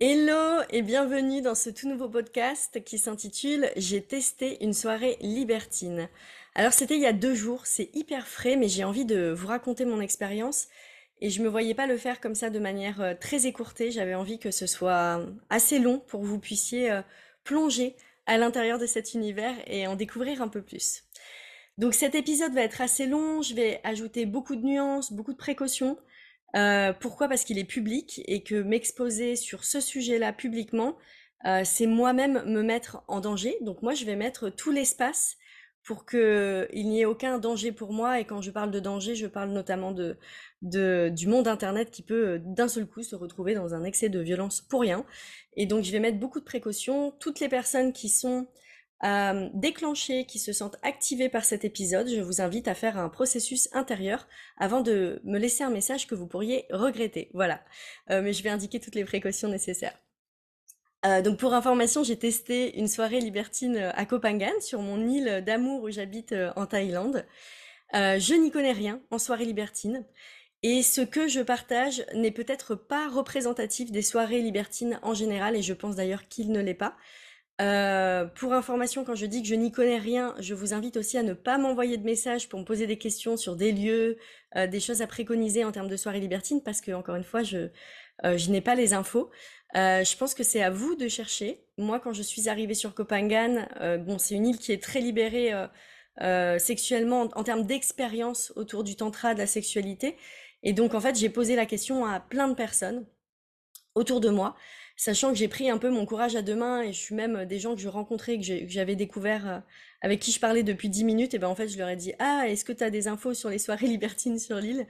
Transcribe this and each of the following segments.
Hello et bienvenue dans ce tout nouveau podcast qui s'intitule J'ai testé une soirée libertine. Alors c'était il y a deux jours, c'est hyper frais mais j'ai envie de vous raconter mon expérience et je me voyais pas le faire comme ça de manière euh, très écourtée, j'avais envie que ce soit assez long pour que vous puissiez euh, plonger à l'intérieur de cet univers et en découvrir un peu plus. Donc cet épisode va être assez long, je vais ajouter beaucoup de nuances, beaucoup de précautions. Euh, pourquoi? Parce qu'il est public et que m'exposer sur ce sujet-là publiquement, euh, c'est moi-même me mettre en danger. Donc moi, je vais mettre tout l'espace pour qu'il n'y ait aucun danger pour moi. Et quand je parle de danger, je parle notamment de, de du monde Internet qui peut euh, d'un seul coup se retrouver dans un excès de violence pour rien. Et donc je vais mettre beaucoup de précautions. Toutes les personnes qui sont euh, déclenchés, qui se sentent activés par cet épisode, je vous invite à faire un processus intérieur avant de me laisser un message que vous pourriez regretter. Voilà. Euh, mais je vais indiquer toutes les précautions nécessaires. Euh, donc pour information, j'ai testé une soirée libertine à Koh Phangan, sur mon île d'amour où j'habite en Thaïlande. je n'y connais rien en soirée libertine. Et ce que je partage n'est peut-être pas représentatif des soirées libertines en général, et je pense d'ailleurs qu'il ne l'est pas. Euh, pour information, quand je dis que je n'y connais rien, je vous invite aussi à ne pas m'envoyer de messages pour me poser des questions sur des lieux, euh, des choses à préconiser en termes de soirée libertine, parce que encore une fois, je, euh, je n'ai pas les infos. je pense que c'est à vous de chercher. Moi, quand je suis arrivée sur Kopangan, bon, c'est une île qui est très libérée sexuellement en, en termes d'expérience autour du tantra, de la sexualité. Et donc, en fait, j'ai posé la question à plein de personnes autour de moi sachant que j'ai pris un peu mon courage à deux mains et je suis même euh, des gens que je rencontrais, que j'avais découvert, euh, avec qui je parlais depuis dix minutes, et ben en fait je leur ai dit ah est-ce que tu as des infos sur les soirées libertines sur l'île?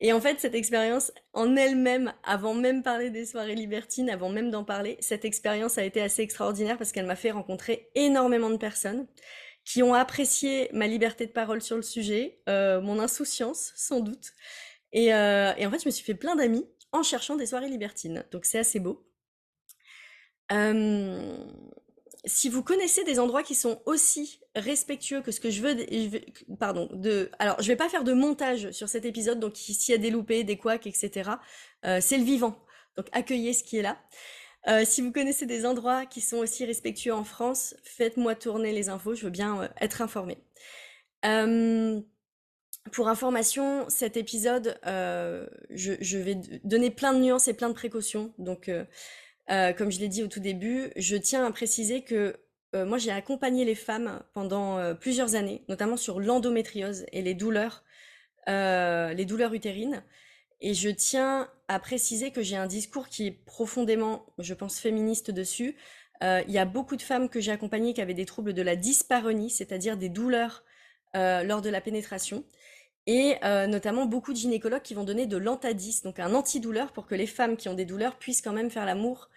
Et en fait cette expérience en elle-même, avant même parler des soirées libertines, avant même d'en parler, cette expérience a été assez extraordinaire parce qu'elle m'a fait rencontrer énormément de personnes qui ont apprécié ma liberté de parole sur le sujet, euh, mon insouciance sans doute. Et, et en fait je me suis fait plein d'amis en cherchant des soirées libertines. Donc c'est assez beau si vous connaissez des endroits qui sont aussi respectueux que ce que je veux, pardon, de, alors je vais pas faire de montage sur cet épisode, donc s'il y a des loupés, des couacs, etc., euh, c'est le vivant. Donc accueillez ce qui est là. Euh, si vous connaissez des endroits qui sont aussi respectueux en France, faites-moi tourner les infos, je veux bien euh, être informée. pour information, cet épisode, je, je, vais donner plein de nuances et plein de précautions. Donc, euh, comme je l'ai dit au tout début, je tiens à préciser que euh, moi j'ai accompagné les femmes pendant euh, plusieurs années, notamment sur l'endométriose et les douleurs, les douleurs utérines. Et je tiens à préciser que j'ai un discours qui est profondément, je pense, féministe dessus. Il y a beaucoup de femmes que j'ai accompagnées qui avaient des troubles de la dyspareunie, c'est-à-dire des douleurs lors de la pénétration et euh, notamment beaucoup de gynécologues qui vont donner de l'antadis, donc un antidouleur pour que les femmes qui ont des douleurs puissent quand même faire l'amour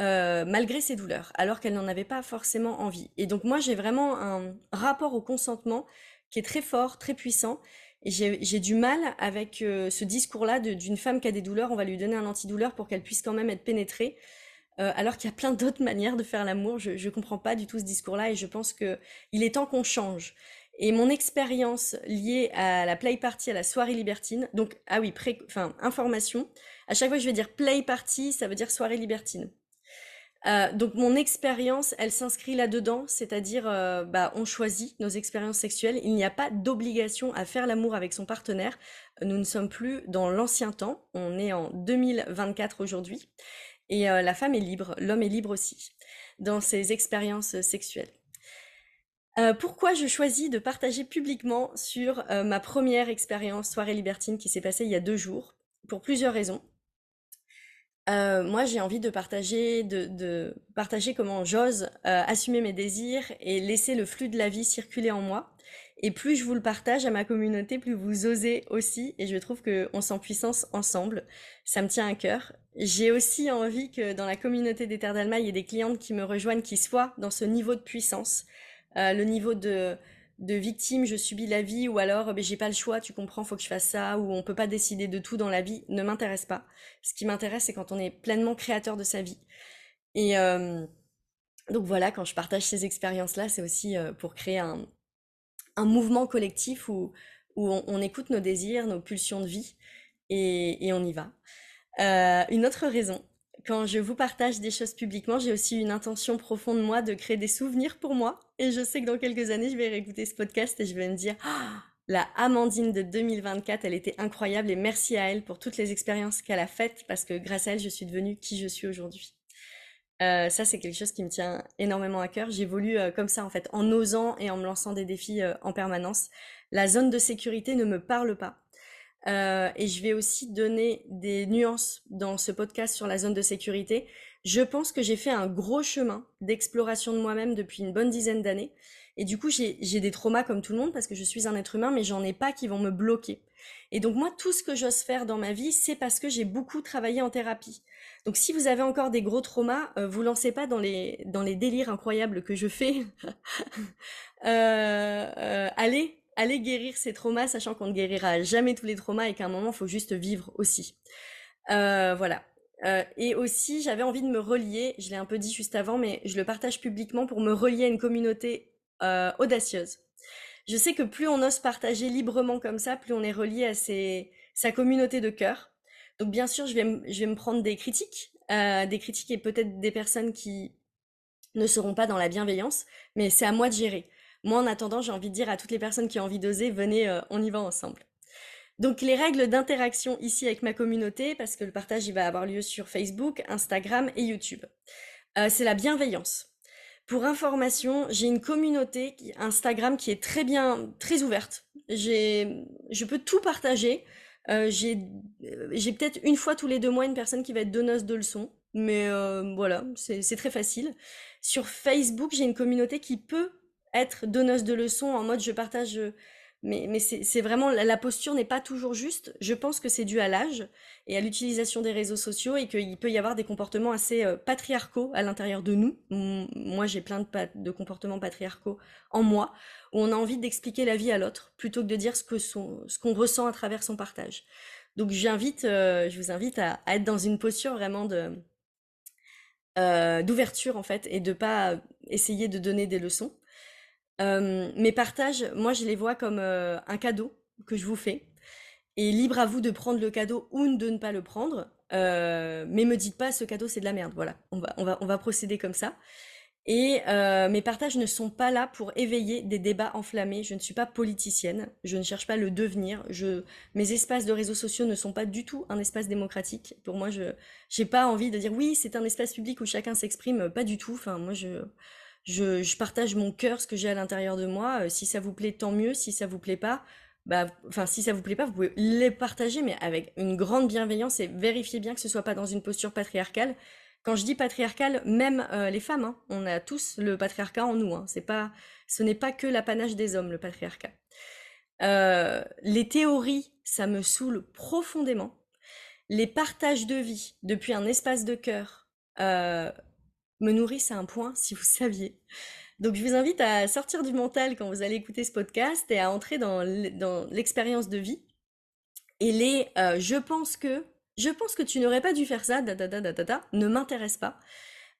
euh, malgré ces douleurs, alors qu'elles n'en avaient pas forcément envie. Et donc moi j'ai vraiment un rapport au consentement qui est très fort, très puissant, et j'ai du mal avec euh, ce discours-là d'une femme qui a des douleurs, on va lui donner un antidouleur pour qu'elle puisse quand même être pénétrée. alors qu'il y a plein d'autres manières de faire l'amour, je, je comprends pas du tout ce discours-là et je pense que il est temps qu'on change. Et mon expérience liée à la play party, à la soirée libertine, donc, ah oui, pré, enfin, information. À chaque fois je vais dire play party, ça veut dire soirée libertine. Euh, donc mon expérience, elle s'inscrit là-dedans, c'est-à-dire euh, bah, on choisit nos expériences sexuelles. Il n'y a pas d'obligation à faire l'amour avec son partenaire. Nous ne sommes plus dans l'ancien temps, on est en 2024 aujourd'hui. Et euh, la femme est libre, l'homme est libre aussi dans ses expériences sexuelles. Euh, pourquoi je choisis de partager publiquement sur euh, ma première expérience soirée libertine qui s'est passée il y a deux jours Pour plusieurs raisons. Euh, moi, j'ai envie de partager, de, partager comment j'ose assumer mes désirs et laisser le flux de la vie circuler en moi. Et plus je vous le partage à ma communauté, plus vous osez aussi. Et je trouve qu'on s'en puissance ensemble. Ça me tient à cœur. J'ai aussi envie que dans la communauté des Terres d'Alma, il y ait des clientes qui me rejoignent, qui soient dans ce niveau de puissance euh, le niveau de, victime, je subis la vie, ou alors ben, j'ai pas le choix, tu comprends, faut que je fasse ça, ou on peut pas décider de tout dans la vie, ne m'intéresse pas. Ce qui m'intéresse, c'est quand on est pleinement créateur de sa vie. Et euh, donc voilà, quand je partage ces expériences-là, c'est aussi euh, pour créer un, mouvement collectif où, on, écoute nos désirs, nos pulsions de vie, et on y va. une autre raison quand je vous partage des choses publiquement, j'ai aussi une intention profonde, moi, de créer des souvenirs pour moi. Et je sais que dans quelques années, je vais réécouter ce podcast et je vais me dire, ah, la Amandine de 2024, elle était incroyable et merci à elle pour toutes les expériences qu'elle a faites parce que grâce à elle, je suis devenue qui je suis aujourd'hui. Euh, ça, c'est quelque chose qui me tient énormément à cœur. J'évolue euh, comme ça, en fait, en osant et en me lançant des défis euh, en permanence. La zone de sécurité ne me parle pas. Et je vais aussi donner des nuances dans ce podcast sur la zone de sécurité. Je pense que j'ai fait un gros chemin d'exploration de moi-même depuis une bonne dizaine d'années. Et du coup, j'ai des traumas comme tout le monde parce que je suis un être humain, mais j'en ai pas qui vont me bloquer. Et donc moi, tout ce que j'ose faire dans ma vie, c'est parce que j'ai beaucoup travaillé en thérapie. Donc si vous avez encore des gros traumas, euh, vous lancez pas dans les, dans les délires incroyables que je fais. Euh, euh, allez, allez guérir ces traumas, sachant qu'on ne guérira jamais tous les traumas et qu'à un moment, il faut juste vivre aussi. voilà. et aussi, j'avais envie de me relier, je l'ai un peu dit juste avant, mais je le partage publiquement pour me relier à une communauté audacieuse. Je sais que plus on ose partager librement comme ça, plus on est relié à sa communauté de cœur. Donc bien sûr, je vais, je vais me prendre des critiques, euh, des critiques et peut-être des personnes qui ne seront pas dans la bienveillance, mais c'est à moi de gérer. Moi, en attendant, j'ai envie de dire à toutes les personnes qui ont envie d'oser, venez, euh, on y va ensemble. Donc les règles d'interaction ici avec ma communauté, parce que le partage il va avoir lieu sur Facebook, Instagram et YouTube. Euh, c'est la bienveillance. Pour information, j'ai une communauté Instagram qui est très bien, très ouverte. J'ai, je peux tout partager. Euh, j'ai j'ai peut-être une fois tous les deux mois une personne qui va être donneuse de leçons, mais voilà, c'est très facile. Sur Facebook, j'ai une communauté qui peut être donneuse de leçons en mode je partage mais, mais c'est vraiment, la posture n'est pas toujours juste. Je pense que c'est dû à l'âge et à l'utilisation des réseaux sociaux et qu'il peut y avoir des comportements assez euh, patriarcaux à l'intérieur de nous. Moi, j'ai plein de, comportements patriarcaux en moi où on a envie d'expliquer la vie à l'autre plutôt que de dire ce que qu'on ressent à travers son partage. Donc, j'invite, euh, je vous invite à, être dans une posture vraiment de euh, d'ouverture en fait et de pas essayer de donner des leçons euh, mes partages, moi, je les vois comme euh, un cadeau que je vous fais. Et libre à vous de prendre le cadeau ou de ne pas le prendre. Euh, mais me dites pas ce cadeau c'est de la merde. Voilà, on va, procéder comme ça. Et mes partages ne sont pas là pour éveiller des débats enflammés. Je ne suis pas politicienne. Je ne cherche pas le devenir. Mes espaces de réseaux sociaux ne sont pas du tout un espace démocratique. Pour moi, je n'ai pas envie de dire oui, c'est un espace public où chacun s'exprime. Pas du tout. Enfin, moi, je je, partage mon cœur, ce que j'ai à l'intérieur de moi. Euh, si ça vous plaît, tant mieux. Si ça vous plaît pas, bah, enfin, si ça vous plaît pas, vous pouvez les partager, mais avec une grande bienveillance et vérifiez bien que ce soit pas dans une posture patriarcale. Quand je dis patriarcale, même euh, les femmes, hein, on a tous le patriarcat en nous. Hein. c'est pas, ce n'est pas que l'apanage des hommes, le patriarcat. Euh, les théories, ça me saoule profondément. Les partages de vie depuis un espace de cœur, me nourrissent à un point, si vous saviez. Donc je vous invite à sortir du mental quand vous allez écouter ce podcast et à entrer dans l'expérience de vie. Et les euh, je pense que, je pense que tu n'aurais pas dû faire ça, da, da, da, ne m'intéresse pas.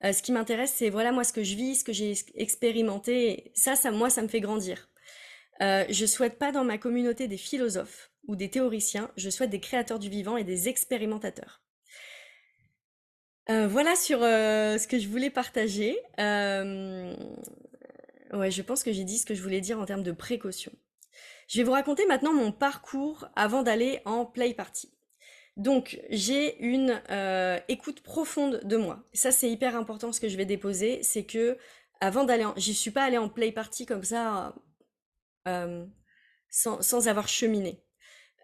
Euh, ce qui m'intéresse, c'est voilà moi ce que je vis, ce que j'ai expérimenté. Ça, ça, moi, ça me fait grandir. Euh, je souhaite pas dans ma communauté des philosophes ou des théoriciens, je souhaite des créateurs du vivant et des expérimentateurs. Euh, voilà sur euh, ce que je voulais partager. Euh, ouais, je pense que j'ai dit ce que je voulais dire en termes de précaution. Je vais vous raconter maintenant mon parcours avant d'aller en play party. Donc, j'ai une écoute profonde de moi. Ça, c'est hyper important ce que je vais déposer. C'est que avant d'aller en... J'y suis pas allée en play party comme ça sans, sans avoir cheminé.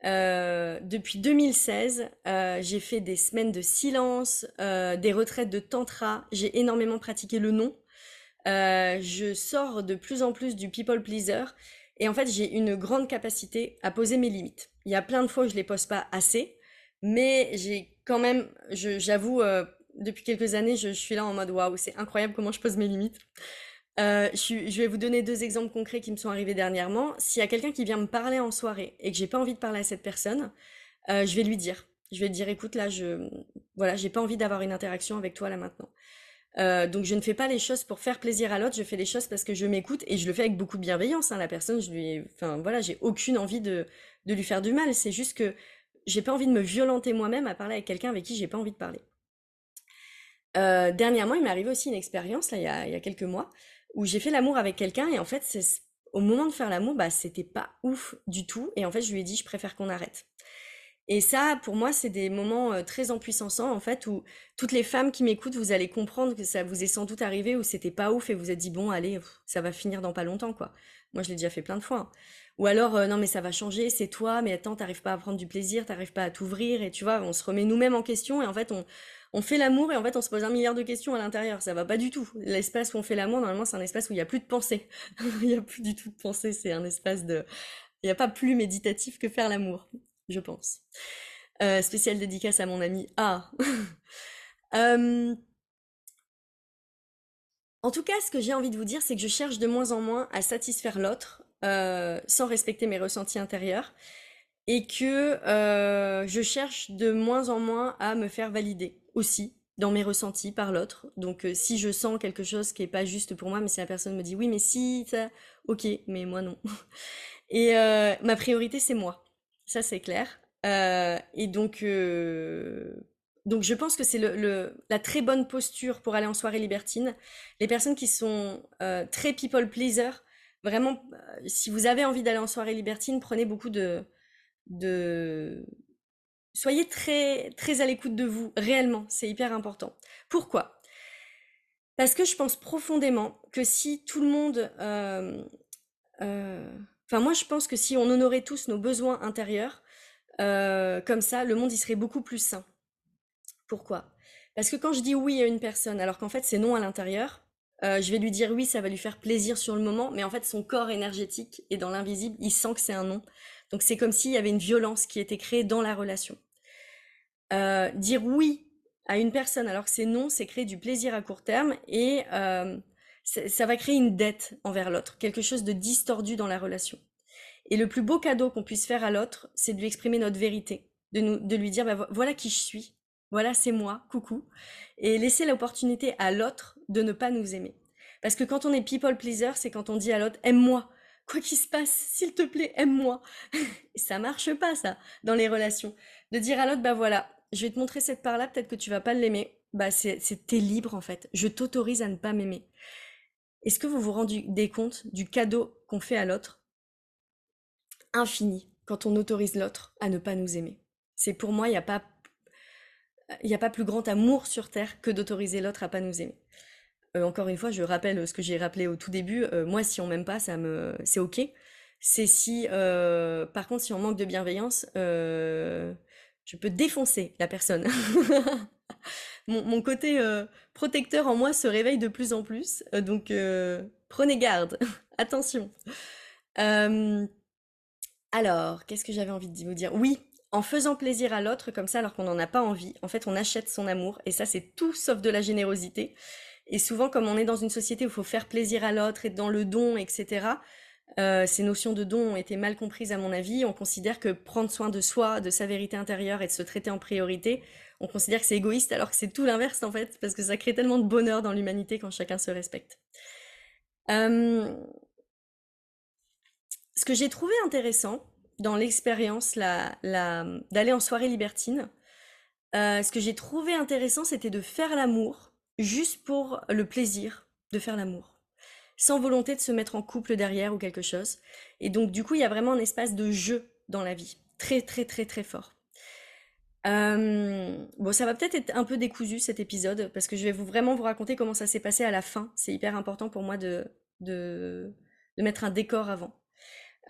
Euh, depuis 2016, euh, j'ai fait des semaines de silence, euh, des retraites de tantra. J'ai énormément pratiqué le non. je sors de plus en plus du people pleaser. Et en fait, j'ai une grande capacité à poser mes limites. Il y a plein de fois où je les pose pas assez, mais j'ai quand même, j'avoue, depuis quelques années, je, suis là en mode waouh, c'est incroyable comment je pose mes limites. Euh, je, vais vous donner deux exemples concrets qui me sont arrivés dernièrement. S'il y a quelqu'un qui vient me parler en soirée et que j'ai pas envie de parler à cette personne, euh, je vais lui dire. Je vais lui dire, écoute, là, je, voilà, j'ai pas envie d'avoir une interaction avec toi là maintenant. Euh, donc je ne fais pas les choses pour faire plaisir à l'autre, je fais les choses parce que je m'écoute et je le fais avec beaucoup de bienveillance. Hein. La personne, je lui, enfin voilà, j'ai aucune envie de, de lui faire du mal. C'est juste que j'ai pas envie de me violenter moi-même à parler avec quelqu'un avec qui j'ai pas envie de parler. Euh, dernièrement, il m'est arrivé aussi une expérience, là, il y a, il y a quelques mois, où j'ai fait l'amour avec quelqu'un et en fait, c'est, au moment de faire l'amour, bah, c'était pas ouf du tout. Et en fait, je lui ai dit, je préfère qu'on arrête. Et ça, pour moi, c'est des moments euh, très empuissants, en fait, où toutes les femmes qui m'écoutent, vous allez comprendre que ça vous est sans doute arrivé, où c'était pas ouf et vous êtes dit, bon, allez, ça va finir dans pas longtemps, quoi. Moi, je l'ai déjà fait plein de fois. hein. Ou alors, euh, non, mais ça va changer, c'est toi, mais attends, t'arrives pas à prendre du plaisir, t'arrives pas à t'ouvrir, et tu vois, on se remet nous-mêmes en question, et en fait, on, on fait l'amour, et en fait, on se pose un milliard de questions à l'intérieur. Ça va pas du tout. L'espace où on fait l'amour, normalement, c'est un espace où il y a plus de pensée. Il y a plus du tout de pensée, c'est un espace de... Il n'y a pas plus méditatif que faire l'amour, je pense. Euh, spéciale dédicace à mon ami A. Euh, en tout cas, ce que j'ai envie de vous dire, c'est que je cherche de moins en moins à satisfaire l'autre euh, sans respecter mes ressentis intérieurs et que euh, je cherche de moins en moins à me faire valider dans mes ressentis par l'autre. Donc euh, si je sens quelque chose qui est pas juste pour moi, mais si la personne me dit oui, mais si, ça, ok, mais moi non. Et euh, ma priorité, c'est moi. Ça, c'est clair. Euh, et donc, donc je pense que c'est le, le- la très bonne posture pour aller en soirée libertine. Les personnes qui sont très people pleaser, vraiment, si vous avez envie d'aller en soirée libertine, prenez beaucoup de, de... Soyez très, très à l'écoute de vous, réellement, c'est hyper important. Pourquoi? Parce que je pense profondément que si tout le monde... euh, euh, Enfin, moi, je pense que si on honorait tous nos besoins intérieurs, euh, comme ça, le monde, il serait beaucoup plus sain. Pourquoi? Parce que quand je dis oui à une personne, alors qu'en fait c'est non à l'intérieur, je vais lui dire oui, ça va lui faire plaisir sur le moment, mais en fait son corps énergétique est dans l'invisible, il sent que c'est un non. Donc c'est comme s'il y avait une violence qui était créée dans la relation. Euh, dire oui à une personne alors que c'est non, c'est créer du plaisir à court terme et euh, ça va créer une dette envers l'autre, quelque chose de distordu dans la relation. Et le plus beau cadeau qu'on puisse faire à l'autre, c'est de lui exprimer notre vérité, de, nous, de lui dire, bah, vo- voilà qui je suis, voilà c'est moi, coucou, et laisser l'opportunité à l'autre de ne pas nous aimer. Parce que quand on est people pleaser, c'est quand on dit à l'autre, aime-moi, quoi qu'il se passe, s'il te plaît, aime-moi. Ça marche pas, ça, dans les relations. De dire à l'autre, bah voilà, je vais te montrer cette part-là, peut-être que tu vas pas l'aimer. Bah c'est, t'es libre en fait. Je t'autorise à ne pas m'aimer. Est-ce que vous vous rendez compte du cadeau qu'on fait à l'autre infini quand on autorise l'autre à ne pas nous aimer? C'est pour moi, il n'y a pas, a pas plus grand amour sur Terre que d'autoriser l'autre à pas nous aimer. Euh, encore une fois, je rappelle ce que j'ai rappelé au tout début. euh, moi, si on m'aime pas, c'est ok. C'est si, euh, par contre, si on manque de bienveillance, euh, je peux défoncer la personne. mon, mon côté euh, protecteur en moi se réveille de plus en plus. euh, donc, euh, prenez garde. Attention. Euh, alors, qu'est-ce que j'avais envie de vous dire? Oui, en faisant plaisir à l'autre comme ça alors qu'on n'en a pas envie, en fait, on achète son amour et ça, c'est tout sauf de la générosité. Et souvent, comme on est dans une société où il faut faire plaisir à l'autre, être dans le don, etc., euh, ces notions de don ont été mal comprises à mon avis. On considère que prendre soin de soi, de sa vérité intérieure et de se traiter en priorité, on considère que c'est égoïste alors que c'est tout l'inverse en fait, parce que ça crée tellement de bonheur dans l'humanité quand chacun se respecte. Euh, ce que j'ai trouvé intéressant dans l'expérience la, d'aller en soirée libertine, euh, ce que j'ai trouvé intéressant, c'était de faire l'amour juste pour le plaisir de faire l'amour, sans volonté de se mettre en couple derrière ou quelque chose. Et donc, du coup, il y a vraiment un espace de jeu dans la vie, très, très, très, très fort. Euh, bon, ça va peut-être être un peu décousu cet épisode, parce que je vais vous vraiment vous raconter comment ça s'est passé à la fin. C'est hyper important pour moi de, de, mettre un décor avant.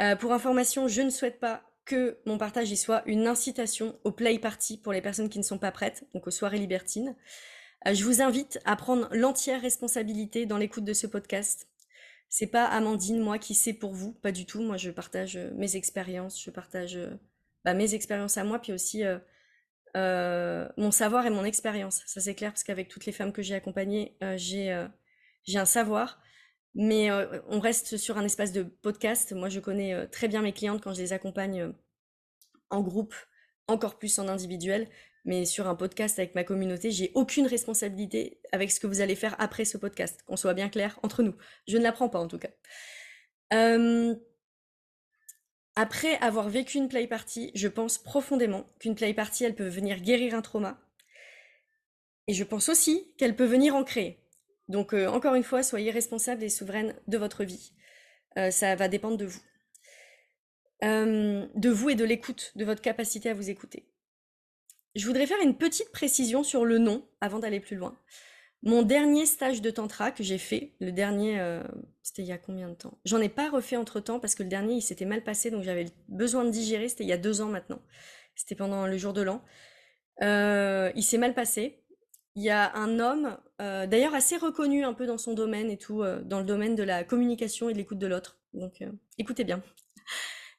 Euh, pour information, je ne souhaite pas que mon partage y soit une incitation au play party pour les personnes qui ne sont pas prêtes, donc aux soirées libertines. Euh, je vous invite à prendre l'entière responsabilité dans l'écoute de ce podcast. C'est pas Amandine, moi, qui sais pour vous, pas du tout. Moi, je partage euh, mes expériences, je partage euh, bah, mes expériences à moi, puis aussi mon savoir et mon expérience. Ça, c'est clair, parce qu'avec toutes les femmes que j'ai accompagnées, j'ai un savoir. Mais on reste sur un espace de podcast. Moi, je connais très bien mes clientes quand je les accompagne en groupe, encore plus en individuel. Mais sur un podcast avec ma communauté, j'ai aucune responsabilité avec ce que vous allez faire après ce podcast. Qu'on soit bien clair entre nous. Je ne l'apprends pas en tout cas. Euh, après avoir vécu une play party, je pense profondément qu'une play party, elle peut venir guérir un trauma. Et je pense aussi qu'elle peut venir en créer. Donc, euh, encore une fois, soyez responsable et souveraine de votre vie. Euh, ça va dépendre de vous. De vous et de l'écoute, de votre capacité à vous écouter. Je voudrais faire une petite précision sur le nom avant d'aller plus loin. Mon dernier stage de tantra que j'ai fait, le dernier, c'était il y a combien de temps? J'en ai pas refait entre temps parce que le dernier il s'était mal passé donc j'avais besoin de digérer. C'était il y a deux ans maintenant. C'était pendant le jour de l'an. il s'est mal passé. Il y a un homme, euh, d'ailleurs assez reconnu un peu dans son domaine et tout, euh, dans le domaine de la communication et de l'écoute de l'autre. Donc euh, écoutez bien.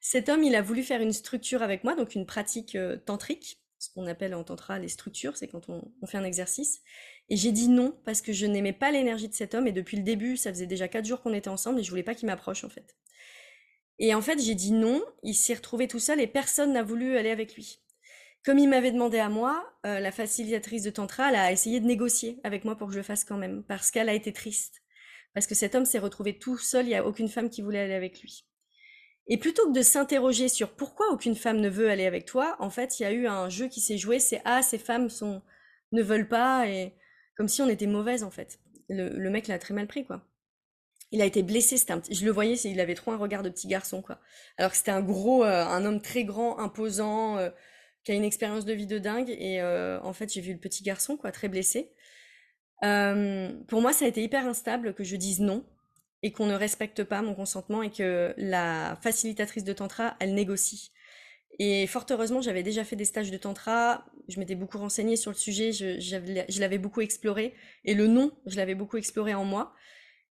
Cet homme, il a voulu faire une structure avec moi, donc une pratique tantrique, ce qu'on appelle en tantra les structures, c'est quand on, fait un exercice. Et j'ai dit non parce que je n'aimais pas l'énergie de cet homme et depuis le début, ça faisait déjà quatre jours qu'on était ensemble et je voulais pas qu'il m'approche en fait. Et en fait, j'ai dit non, il s'est retrouvé tout seul et personne n'a voulu aller avec lui. Comme il m'avait demandé à moi, euh, la facilitatrice de Tantra, elle a essayé de négocier avec moi pour que je le fasse quand même, parce qu'elle a été triste. Parce que cet homme s'est retrouvé tout seul, il n'y a aucune femme qui voulait aller avec lui. Et plutôt que de s'interroger sur pourquoi aucune femme ne veut aller avec toi, en fait, il y a eu un jeu qui s'est joué, c'est ah, ces femmes sont ne veulent pas, et comme si on était mauvaise en fait. Le, mec l'a très mal pris, quoi. Il a été blessé, c'était un je le voyais, il avait trop un regard de petit garçon, quoi. Alors que c'était un gros, euh, un homme très grand, imposant, euh, qui a une expérience de vie de dingue. Et euh, en fait, j'ai vu le petit garçon, quoi, très blessé. Euh, pour moi, ça a été hyper instable que je dise non et qu'on ne respecte pas mon consentement et que la facilitatrice de tantra, elle négocie. Et fort heureusement, j'avais déjà fait des stages de tantra, je m'étais beaucoup renseignée sur le sujet, je, je l'avais beaucoup exploré, et le non, je l'avais beaucoup exploré en moi.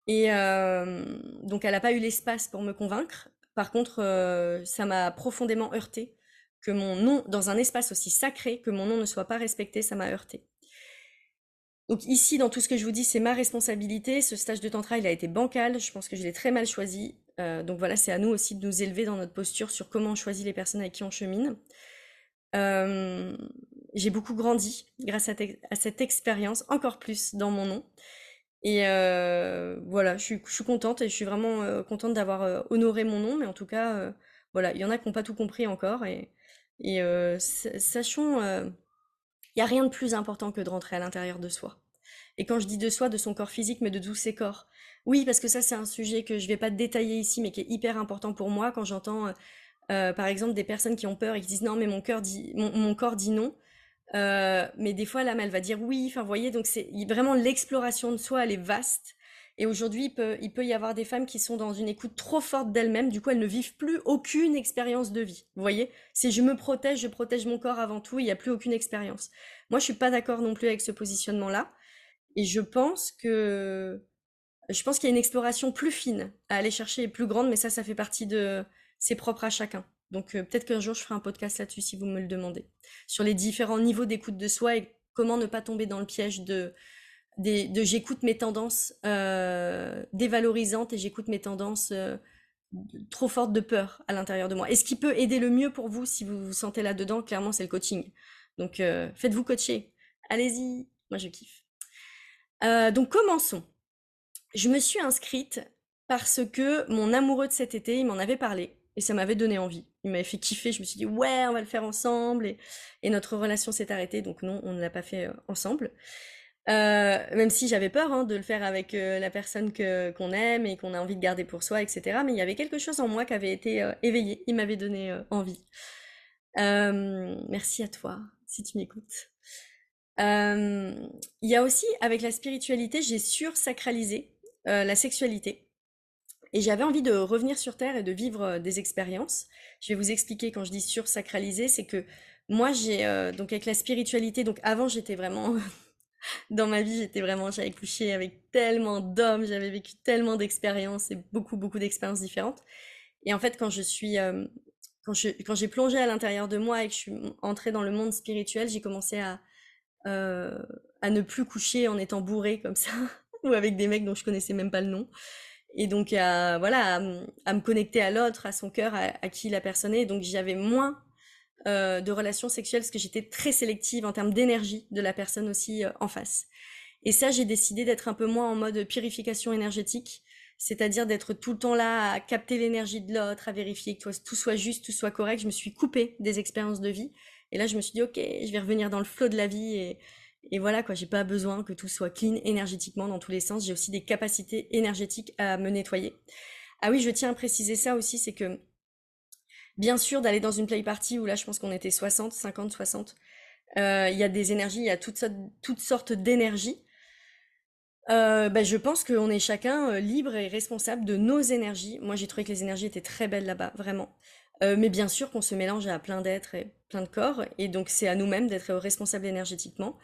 Et euh, donc, elle n'a pas eu l'espace pour me convaincre. Par contre, euh, ça m'a profondément heurté que mon nom, dans un espace aussi sacré, que mon nom ne soit pas respecté, ça m'a heurté. Donc ici, dans tout ce que je vous dis, c'est ma responsabilité. Ce stage de tantra, il a été bancal. Je pense que je l'ai très mal choisi. Euh, donc voilà, c'est à nous aussi de nous élever dans notre posture sur comment on choisit les personnes avec qui on chemine. Euh, j'ai beaucoup grandi grâce à, cette expérience, encore plus dans mon nom. Et euh, voilà, je suis, contente et je suis vraiment contente d'avoir honoré mon nom. Mais en tout cas, voilà, il y en a qui n'ont pas tout compris encore. Et, et sachons, il euh, n'y a rien de plus important que de rentrer à l'intérieur de soi. Et quand je dis de soi, de son corps physique, mais de tous ses corps. Oui, parce que ça, c'est un sujet que je ne vais pas détailler ici, mais qui est hyper important pour moi quand j'entends, euh, par exemple, des personnes qui ont peur et qui disent non, mais mon, cœur dit, mon, corps dit non. mais des fois, l'âme, elle va dire oui. Enfin, vous voyez, donc c'est vraiment l'exploration de soi, elle est vaste. Et aujourd'hui, il peut, y avoir des femmes qui sont dans une écoute trop forte d'elles-mêmes, du coup, elles ne vivent plus aucune expérience de vie. Vous voyez? Si je me protège, je protège mon corps avant tout, il n'y a plus aucune expérience. Moi, je suis pas d'accord non plus avec ce positionnement-là. Et je pense que je pense qu'il y a une exploration plus fine à aller chercher et plus grande, mais ça, ça fait partie de c'est propre à chacun. Donc euh, peut-être qu'un jour je ferai un podcast là-dessus si vous me le demandez, sur les différents niveaux d'écoute de soi et comment ne pas tomber dans le piège de de j'écoute mes tendances euh, dévalorisantes et j'écoute mes tendances euh, trop fortes de peur à l'intérieur de moi. Et ce qui peut aider le mieux pour vous, si vous vous sentez là-dedans, clairement, c'est le coaching. Donc, euh, faites-vous coacher. Allez-y. Moi, je kiffe. donc, commençons. Je me suis inscrite parce que mon amoureux de cet été, il m'en avait parlé et ça m'avait donné envie. Il m'avait fait kiffer. Je me suis dit, ouais, on va le faire ensemble. Et, et notre relation s'est arrêtée. Donc, non, on ne l'a pas fait ensemble. Euh, même si j'avais peur hein, de le faire avec euh, la personne que qu'on aime et qu'on a envie de garder pour soi, etc. Mais il y avait quelque chose en moi qui avait été euh, éveillé, il m'avait donné envie. merci à toi, si tu m'écoutes. Il y a aussi, avec la spiritualité, j'ai sursacralisé la sexualité. Et j'avais envie de revenir sur Terre et de vivre des expériences. Je vais vous expliquer quand je dis sursacraliser, c'est que moi j'ai donc avec la spiritualité, donc avant j'étais vraiment dans ma vie, j'étais vraiment, j'avais couché avec tellement d'hommes, j'avais vécu tellement d'expériences et beaucoup, beaucoup d'expériences différentes. Et en fait, quand je suis, euh, quand je, quand j'ai plongé à l'intérieur de moi et que je suis entrée dans le monde spirituel, j'ai commencé à, euh, à ne plus coucher en étant bourrée comme ça, ou avec des mecs dont je connaissais même pas le nom. Et donc, à, voilà, à, me connecter à l'autre, à son cœur, à, à qui la personne est. Donc, j'avais moins euh, de relations sexuelles parce que j'étais très sélective en termes d'énergie de la personne aussi euh, en face. Et ça, j'ai décidé d'être un peu moins en mode purification énergétique, c'est-à-dire d'être tout le temps là à capter l'énergie de l'autre, à vérifier que tout soit juste, tout soit correct. Je me suis coupée des expériences de vie. Et là, je me suis dit, ok, je vais revenir dans le flot de la vie et, Et voilà quoi, j'ai pas besoin que tout soit clean énergétiquement dans tous les sens. J'ai aussi des capacités énergétiques à me nettoyer. Ah oui, je tiens à préciser ça aussi, c'est que bien sûr d'aller dans une play party où là je pense qu'on était 60, 50, 60, il y a des énergies, il y a toutes sortes, toutes d'énergies. Euh, bah, je pense qu'on est chacun euh, libre et responsable de nos énergies. Moi, j'ai trouvé que les énergies étaient très belles là-bas, vraiment. Euh, mais bien sûr qu'on se mélange à plein d'êtres et plein de corps, et donc c'est à nous-mêmes d'être responsables énergétiquement.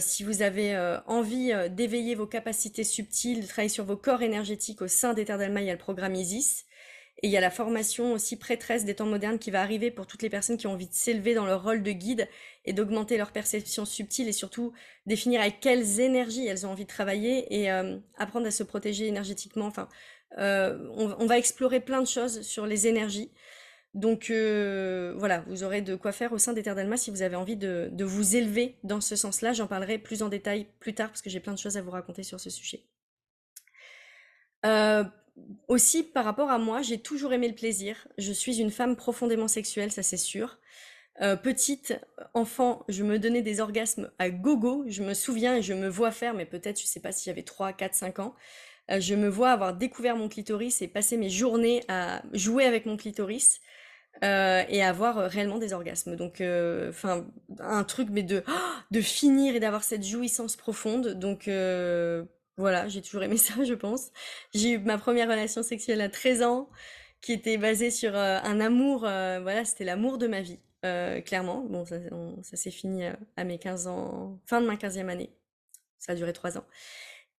si vous avez envie d'éveiller vos capacités subtiles, de travailler sur vos corps énergétiques au sein d'Ether d'Alma, il y a le programme Isis. Et il y a la formation aussi prêtresse des temps modernes qui va arriver pour toutes les personnes qui ont envie de s'élever dans leur rôle de guide et d'augmenter leur perception subtile et surtout définir avec quelles énergies elles ont envie de travailler et euh, apprendre à se protéger énergétiquement. Enfin, euh, on, va explorer plein de choses sur les énergies. Donc euh, voilà, vous aurez de quoi faire au sein des Terres d'Alma si vous avez envie de, de vous élever dans ce sens-là. J'en parlerai plus en détail plus tard parce que j'ai plein de choses à vous raconter sur ce sujet. Euh, aussi, par rapport à moi, j'ai toujours aimé le plaisir. Je suis une femme profondément sexuelle, ça c'est sûr. Euh, petite, enfant, je me donnais des orgasmes à gogo. Je me souviens et je me vois faire, mais peut-être, je sais pas si j'avais 3, 4, 5 ans. Euh, je me vois avoir découvert mon clitoris et passer mes journées à jouer avec mon clitoris. Euh, et avoir réellement des orgasmes. Donc, enfin, un truc, mais de, de finir et d'avoir cette jouissance profonde. Donc, voilà, j'ai toujours aimé ça, je pense. J'ai eu ma première relation sexuelle à 13 ans, qui était basée sur euh, un amour, euh, voilà, c'était l'amour de ma vie, euh, clairement. Bon, ça, s'est fini à mes 15 ans, fin de ma 15e année. Ça a duré 3 ans.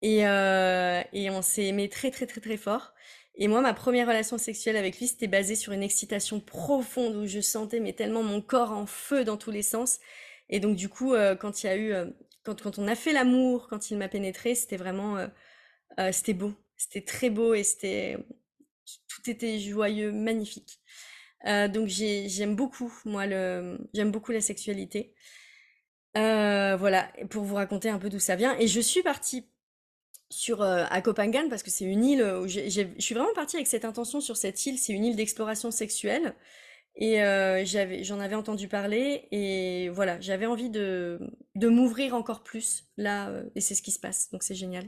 Et, et on s'est aimé très, très, très, très fort. Et moi, ma première relation sexuelle avec lui, c'était basée sur une excitation profonde où je sentais mais tellement mon corps en feu dans tous les sens. Et donc, du coup, quand il y a eu quand, on a fait l'amour, quand il m'a pénétré, c'était vraiment, euh, euh, c'était beau, c'était très beau et c'était, tout était joyeux, magnifique. Euh, donc j'aime beaucoup, moi, j'aime beaucoup la sexualité. voilà, pour vous raconter un peu d'où ça vient. Et je suis partie sur à Copenhague parce que c'est une île où je suis vraiment partie avec cette intention sur cette île. C'est une île d'exploration sexuelle. Et euh, j'avais, j'en avais entendu parler et voilà, j'avais envie de, de m'ouvrir encore plus là euh, et c'est ce qui se passe, donc c'est génial.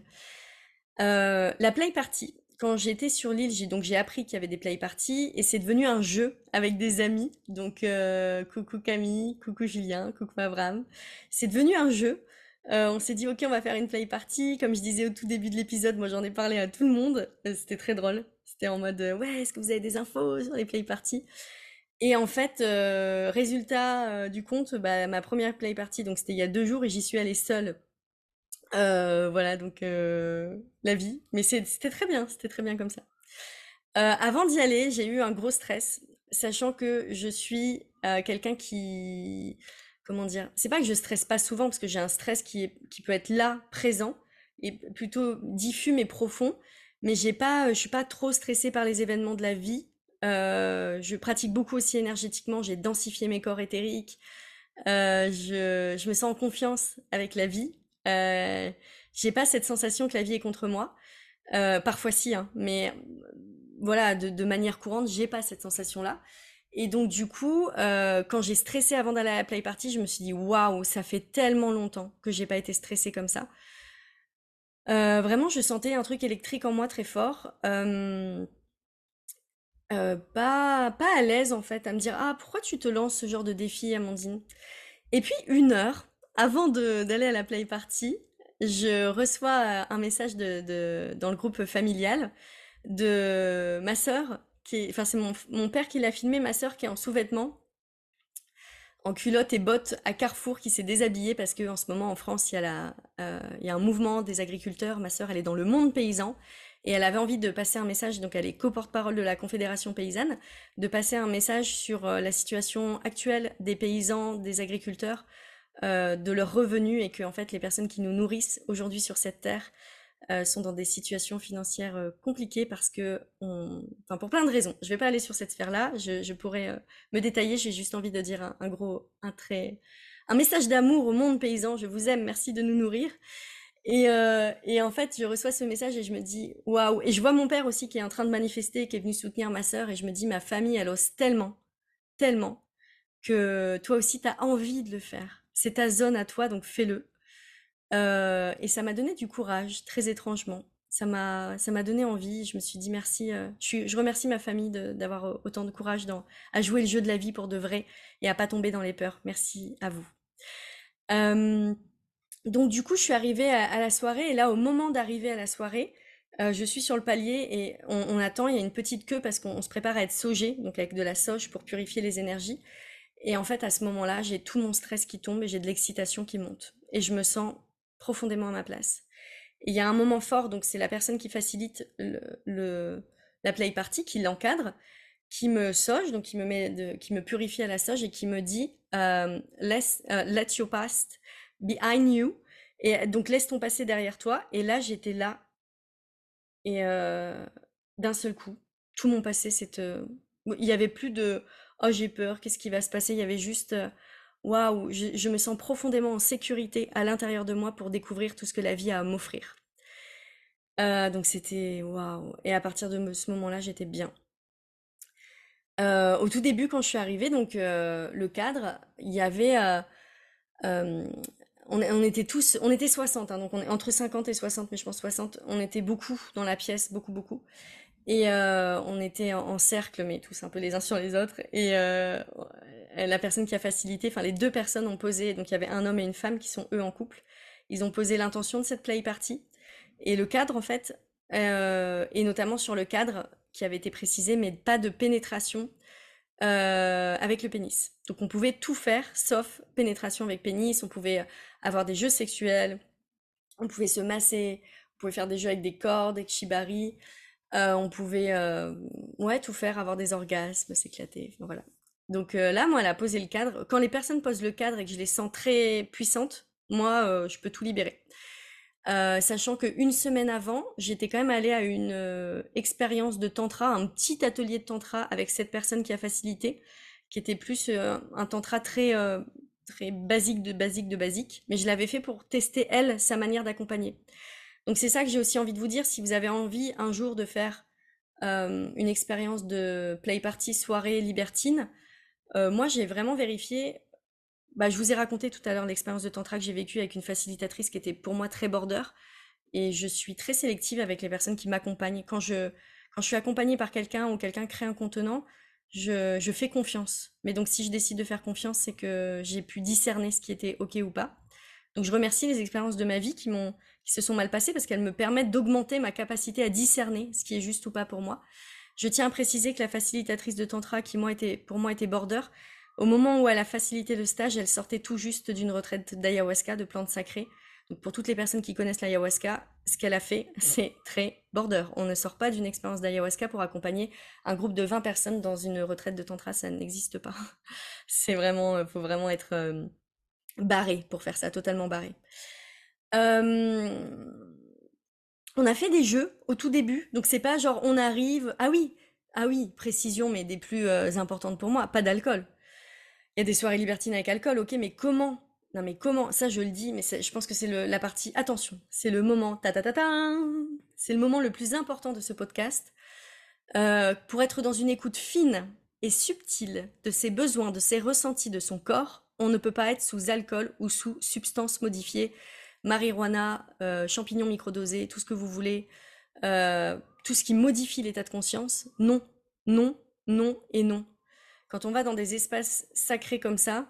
Euh, la play party, quand j'étais sur l'île, j'ai donc j'ai appris qu'il y avait des play parties et c'est devenu un jeu avec des amis. Donc coucou Camille, coucou Julien, coucou Abraham. C'est devenu un jeu. on s'est dit ok on va faire une play party. Comme je disais au tout début de l'épisode, moi j'en ai parlé à tout le monde. C'était très drôle. C'était en mode ouais est-ce que vous avez des infos sur les play parties? Et en fait, euh, résultat euh, du compte, bah, ma première play party, donc c'était il y a deux jours et j'y suis allée seule. Euh, voilà, donc la vie. Mais c'était très bien, c'était très bien comme ça. avant d'y aller, j'ai eu un gros stress, sachant que je suis quelqu'un qui, comment dire, c'est pas que je stresse pas souvent parce que j'ai un stress qui, qui peut être là, présent, et plutôt diffus mais profond. Mais j'ai pas, je suis pas trop stressée par les événements de la vie. Euh, je pratique beaucoup aussi énergétiquement, j'ai densifié mes corps éthériques. Euh, je, me sens en confiance avec la vie. Euh, j'ai pas cette sensation que la vie est contre moi. Parfois si, hein, mais voilà, de, manière courante, j'ai pas cette sensation-là. Et donc du coup, quand j'ai stressé avant d'aller à la play party, je me suis dit waouh, ça fait tellement longtemps que j'ai pas été stressée comme ça. Vraiment, je sentais un truc électrique en moi très fort. Euh, pas, à l'aise en fait, à me dire ah pourquoi tu te lances ce genre de défi, Amandine? Et puis une heure avant d'aller à la play party, je reçois un message de, dans le groupe familial de ma sœur, qui enfin c'est mon, mon, père qui l'a filmé, ma sœur qui est en sous-vêtements, en culotte et bottes à Carrefour, qui s'est déshabillée parce qu'en ce moment en France il y, a la, euh, il y a un mouvement des agriculteurs. Ma sœur elle est dans le monde paysan et elle avait envie de passer un message, donc elle est co-porte-parole de la Confédération paysanne, de passer un message sur euh, la situation actuelle des paysans, des agriculteurs, euh, de leurs revenus et que en fait les personnes qui nous nourrissent aujourd'hui sur cette terre euh, sont dans des situations financières compliquées parce que, enfin pour plein de raisons. Je vais pas aller sur cette sphère-là, je, je, pourrais me détailler. J'ai juste envie de dire un, un gros, un très, un message d'amour au monde paysan. Je vous aime, merci de nous nourrir. Et, euh, et, en fait, je reçois ce message et je me dis waouh. Et je vois mon père aussi qui est en train de manifester, qui est venu soutenir ma sœur. Et je me dis ma famille, elle ose tellement, tellement que toi aussi, tu as envie de le faire. c'est ta zone à toi, donc fais-le. Euh, et ça m'a donné du courage, très étrangement. Ça m'a, ça m'a donné envie. Je me suis dit merci. Euh, je, je, remercie ma famille d'avoir autant de courage dans, à jouer le jeu de la vie pour de vrai et à pas tomber dans les peurs. Merci à vous. Euh, donc du coup, je suis arrivée à, la soirée et là, au moment d'arriver à la soirée, je suis sur le palier et on, attend. Il y a une petite queue parce qu'on se prépare à être saugé, donc avec de la sauge pour purifier les énergies. Et en fait, à ce moment-là, j'ai tout mon stress qui tombe et j'ai de l'excitation qui monte. Et je me sens profondément à ma place. il y a un moment fort, donc c'est la personne qui facilite le, la play party, qui l'encadre, qui me soge, donc qui me, met de, qui me purifie à la soge et qui me dit euh, laisse, euh, Let your past behind you. Et donc laisse ton passé derrière toi. Et là, j'étais là. Et euh, d'un seul coup, tout mon passé, c'était. Il y avait plus de oh j'ai peur, qu'est-ce qui va se passer? Il y avait juste waouh, je, me sens profondément en sécurité à l'intérieur de moi pour découvrir tout ce que la vie a à m'offrir. Euh, donc c'était waouh. Et à partir de ce moment-là, j'étais bien. Euh, au tout début, quand je suis arrivée, donc euh, le cadre, il y avait, on, était tous, on était 60, hein, donc on est entre 50 et 60, mais je pense 60. On était beaucoup dans la pièce, beaucoup, beaucoup. Et euh, on était en, cercle, mais tous un peu les uns sur les autres. Et euh, la personne qui a facilité, enfin les deux personnes ont posé, donc il y avait un homme et une femme qui sont eux en couple. Ils ont posé l'intention de cette play party. Et le cadre, en fait, euh, et notamment sur le cadre qui avait été précisé, mais pas de pénétration avec le pénis. Donc on pouvait tout faire sauf pénétration avec pénis. On pouvait avoir des jeux sexuels, on pouvait se masser, on pouvait faire des jeux avec des cordes, avec shibari. Euh, on pouvait euh, ouais, tout faire, avoir des orgasmes, s'éclater. Voilà. Donc euh, là, moi, elle a posé le cadre. Quand les personnes posent le cadre et que je les sens très puissantes, moi, je peux tout libérer. sachant qu'une semaine avant, j'étais quand même allée à une expérience de tantra, un petit atelier de tantra avec cette personne qui a facilité, qui était plus un tantra très très basique de basique de basique, mais je l'avais fait pour tester elle sa manière d'accompagner. Donc c'est ça que j'ai aussi envie de vous dire, si vous avez envie un jour de faire euh, une expérience de play party soirée libertine, euh, moi j'ai vraiment vérifié, bah, je vous ai raconté tout à l'heure l'expérience de tantra que j'ai vécue avec une facilitatrice qui était pour moi très border, et je suis très sélective avec les personnes qui m'accompagnent. Quand je, quand je suis accompagnée par quelqu'un ou quelqu'un crée un contenant, je, je fais confiance. Mais donc si je décide de faire confiance, c'est que j'ai pu discerner ce qui était OK ou pas. Donc je remercie les expériences de ma vie qui m'ont qui se sont mal passées parce qu'elles me permettent d'augmenter ma capacité à discerner ce qui est juste ou pas pour moi. Je tiens à préciser que la facilitatrice de tantra qui moi était pour moi était border, au moment où elle a facilité le stage, elle sortait tout juste d'une retraite d'ayahuasca, de plantes sacrées. Pour toutes les personnes qui connaissent l'ayahuasca, ce qu'elle a fait, c'est très border. On ne sort pas d'une expérience d'ayahuasca pour accompagner un groupe de 20 personnes dans une retraite de tantra, ça n'existe pas. C'est vraiment, euh, faut vraiment être euh, barré pour faire ça, totalement barré. on a fait des jeux au tout début, donc c'est pas genre on arrive. Ah oui, ah oui, précision, mais des plus euh, importantes pour moi, pas d'alcool. Il y a des soirées libertines avec alcool, ok, mais comment Non, mais comment Ça, je le dis, mais je pense que c'est la partie. Attention, c'est le moment. Ta ta ta ta. C'est le moment le plus important de ce podcast. Euh, pour être dans une écoute fine et subtile de ses besoins, de ses ressentis, de son corps, on ne peut pas être sous alcool ou sous substance modifiée, marijuana, euh, champignons microdosés, tout ce que vous voulez, euh, tout ce qui modifie l'état de conscience. Non, non, non et non. Quand on va dans des espaces sacrés comme ça,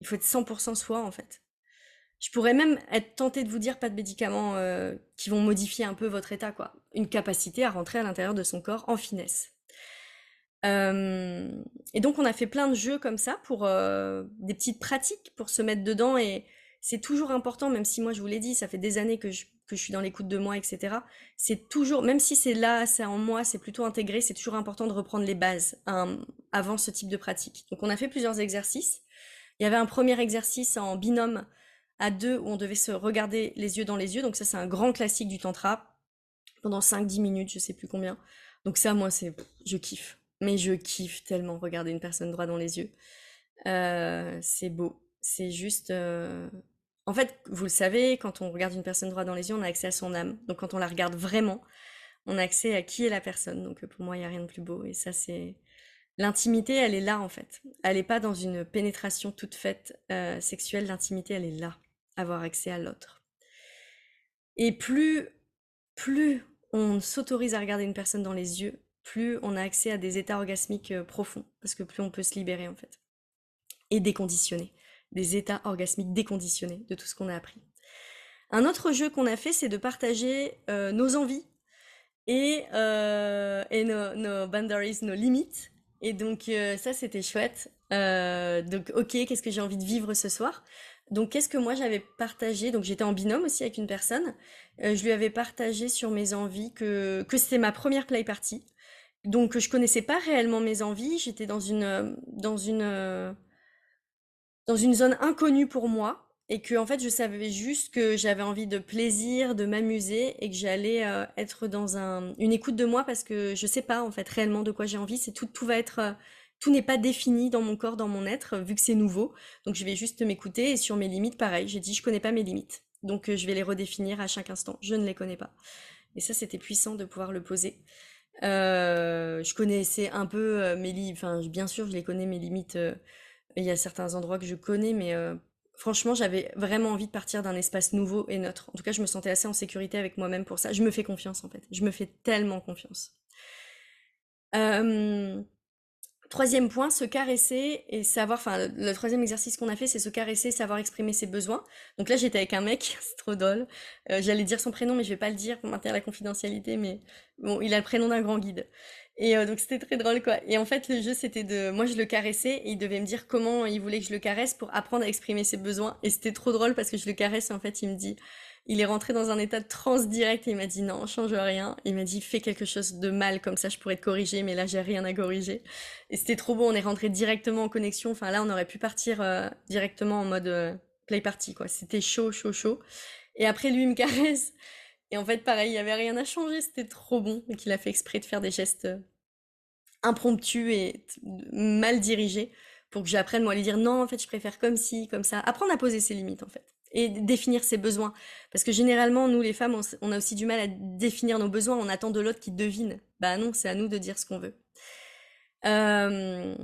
il faut être 100% soi en fait. Je pourrais même être tentée de vous dire pas de médicaments euh, qui vont modifier un peu votre état, quoi. Une capacité à rentrer à l'intérieur de son corps en finesse et donc on a fait plein de jeux comme ça pour des petites pratiques pour se mettre dedans et c'est toujours important, même si moi je vous l'ai dit, ça fait des années que je, que je suis dans l'écoute de moi, etc. C'est toujours, même si c'est là, c'est en moi, c'est plutôt intégré, c'est toujours important de reprendre les bases hein, avant ce type de pratique. Donc on a fait plusieurs exercices. Il y avait un premier exercice en binôme à deux où on devait se regarder les yeux dans les yeux. Donc ça c'est un grand classique du tantra pendant 5-10 minutes, je sais plus combien. Donc ça moi c'est je kiffe. Mais je kiffe tellement regarder une personne droit dans les yeux. Euh, c'est beau. C'est juste. Euh, en fait, vous le savez, quand on regarde une personne droit dans les yeux, on a accès à son âme. Donc quand on la regarde vraiment, on a accès à qui est la personne. Donc pour moi, il n'y a rien de plus beau. Et ça, c'est. L'intimité, elle est là en fait. Elle n'est pas dans une pénétration toute faite euh, sexuelle. L'intimité, elle est là, avoir accès à l'autre. Et plus, plus on s'autorise à regarder une personne dans les yeux, plus on a accès à des états orgasmiques euh, profonds, parce que plus on peut se libérer en fait. Et déconditionner. Des états orgasmiques déconditionnés de tout ce qu'on a appris. Un autre jeu qu'on a fait, c'est de partager euh, nos envies et, nos boundaries, nos limites et donc euh, ça, c'était chouette. Euh, donc ok, qu'est-ce que j'ai envie de vivre ce soir? Donc qu'est-ce que moi j'avais partagé? Donc j'étais en binôme aussi avec une personne. Euh, je lui avais partagé sur mes envies que, que c'était ma première play party. Donc je connaissais pas réellement mes envies. J'étais dans une, dans une, dans une zone inconnue pour moi et que en fait je savais juste que j'avais envie de plaisir, de m'amuser et que j'allais euh, être dans un, une écoute de moi parce que je sais pas en fait réellement de quoi j'ai envie. C'est tout, tout va être, euh, tout n'est pas défini dans mon corps, dans mon être vu que c'est nouveau. Donc je vais juste m'écouter et sur mes limites pareil. J'ai dit je connais pas mes limites, donc euh, je vais les redéfinir à chaque instant. Je ne les connais pas. Et ça c'était puissant de pouvoir le poser. je connaissais un peu mes limites, enfin bien sûr je les connais mes limites. il y a certains endroits que je connais, mais franchement, j'avais vraiment envie de partir d'un espace nouveau et neutre. En tout cas, je me sentais assez en sécurité avec moi-même pour ça. Je me fais confiance, en fait. Je me fais tellement confiance. troisième point, se caresser et savoir, enfin, le, troisième exercice qu'on a fait, c'est se caresser, savoir exprimer ses besoins. Donc là, j'étais avec un mec, c'est trop drôle. Euh, j'allais dire son prénom, mais je vais pas le dire pour maintenir la confidentialité, mais bon, il a le prénom d'un grand guide. Et euh, donc c'était très drôle quoi. Et en fait le jeu c'était de, moi je le caressais et il devait me dire comment il voulait que je le caresse pour apprendre à exprimer ses besoins. Et c'était trop drôle parce que je le caresse et en fait il me dit, il est rentré dans un état de transe direct et il m'a dit non, change rien. Il m'a dit fais quelque chose de mal comme ça je pourrais te corriger mais là j'ai rien à corriger. Et c'était trop beau, on est rentré directement en connexion. Enfin là on aurait pu partir euh, directement en mode euh, play party quoi. C'était chaud, chaud, chaud. Et après lui il me caresse. Et en fait, pareil, il n'y avait rien à changer, c'était trop bon. Et qu'il a fait exprès de faire des gestes euh, impromptus et mal dirigés pour que j'apprenne moi à lui dire non, en fait, je préfère comme ci, comme ça. Apprendre à poser ses limites, en fait. Et définir ses besoins. Parce que généralement, nous, les femmes, on, a aussi du mal à définir nos besoins. On attend de l'autre qui devine. Bah non, c'est à nous de dire ce qu'on veut. Euh,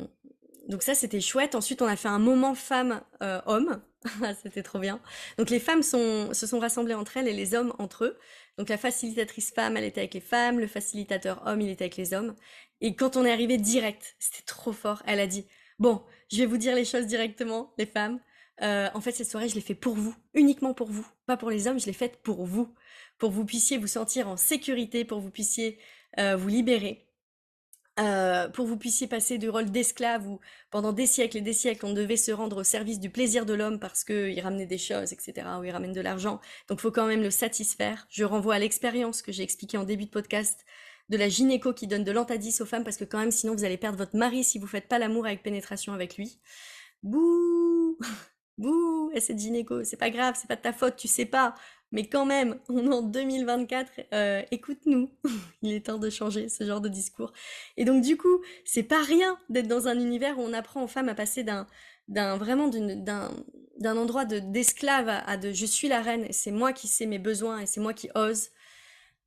donc ça, c'était chouette. Ensuite, on a fait un moment femme-homme. Ah, c'était trop bien. Donc les femmes se sont rassemblées entre elles et les hommes entre eux. Donc la facilitatrice femme, elle était avec les femmes, le facilitateur homme, il était avec les hommes. Et quand on est arrivé direct, c'était trop fort, elle a dit, bon, je vais vous dire les choses directement, les femmes. Euh, en fait, cette soirée, je l'ai fait pour vous, uniquement pour vous, pas pour les hommes, je l'ai faite pour vous, pour que vous puissiez vous sentir en sécurité, pour que vous puissiez euh, vous libérer. Euh, pour que vous puissiez passer du rôle d'esclave où pendant des siècles et des siècles on devait se rendre au service du plaisir de l'homme parce qu'il ramenait des choses, etc., ou il ramène de l'argent. Donc il faut quand même le satisfaire. Je renvoie à l'expérience que j'ai expliquée en début de podcast de la gynéco qui donne de l'antadis aux femmes parce que quand même sinon vous allez perdre votre mari si vous faites pas l'amour avec pénétration avec lui. Bouh Bouh Et cette gynéco, c'est pas grave, c'est pas de ta faute, tu sais pas. Mais quand même, on est en 2024, euh, écoute-nous. Il est temps de changer ce genre de discours. Et donc du coup, c'est pas rien d'être dans un univers où on apprend aux femmes à passer d'un, vraiment d'un, endroit de d'esclave à, de je suis la reine c'est moi qui sais mes besoins et c'est moi qui ose.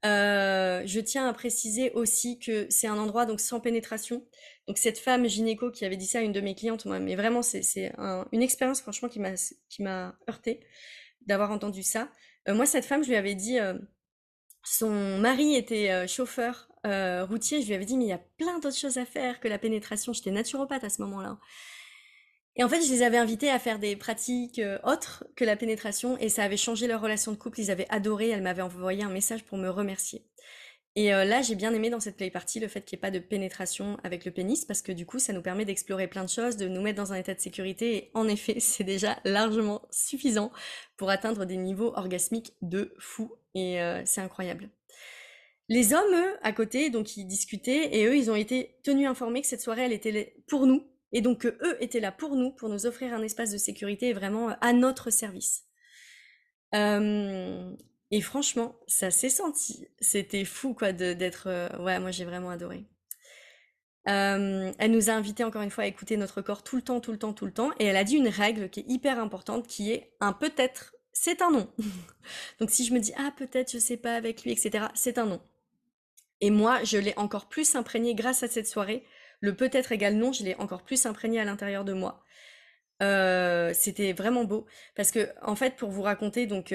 Euh, je tiens à préciser aussi que c'est un endroit donc sans pénétration. Donc cette femme gynéco qui avait dit ça à une de mes clientes, moi, mais vraiment c'est, c'est une expérience franchement qui m'a qui m'a heurté d'avoir entendu ça. Euh, moi, cette femme, je lui avais dit, euh, son mari était euh, chauffeur routier, je lui avais dit, mais il y a plein d'autres choses à faire que la pénétration. J'étais naturopathe à ce moment-là. Et en fait, je les avais invités à faire des pratiques autres que la pénétration et ça avait changé leur relation de couple. Ils avaient adoré. Elle m'avait envoyé un message pour me remercier. Et euh, là, j'ai bien aimé dans cette play party le fait qu'il n'y ait pas de pénétration avec le pénis, parce que du coup, ça nous permet d'explorer plein de choses, de nous mettre dans un état de sécurité, et en effet, c'est déjà largement suffisant pour atteindre des niveaux orgasmiques de fou, et euh, c'est incroyable. Les hommes, eux, à côté, donc ils discutaient, et eux, ils ont été tenus informés que cette soirée, elle était pour nous, et donc que eux étaient là pour nous, pour nous offrir un espace de sécurité vraiment à notre service. Euh, et franchement, ça s'est senti. C'était fou, quoi, d'être. Euh, ouais, moi j'ai vraiment adoré. Euh, elle nous a invité encore une fois à écouter notre corps tout le temps, tout le temps, tout le temps. Et elle a dit une règle qui est hyper importante, qui est un peut-être, c'est un non. Donc si je me dis ah peut-être je sais pas avec lui, etc. C'est un non. Et moi je l'ai encore plus imprégné grâce à cette soirée le peut-être égale non, je l'ai encore plus imprégné à l'intérieur de moi. Euh, c'était vraiment beau parce que en fait, pour vous raconter, donc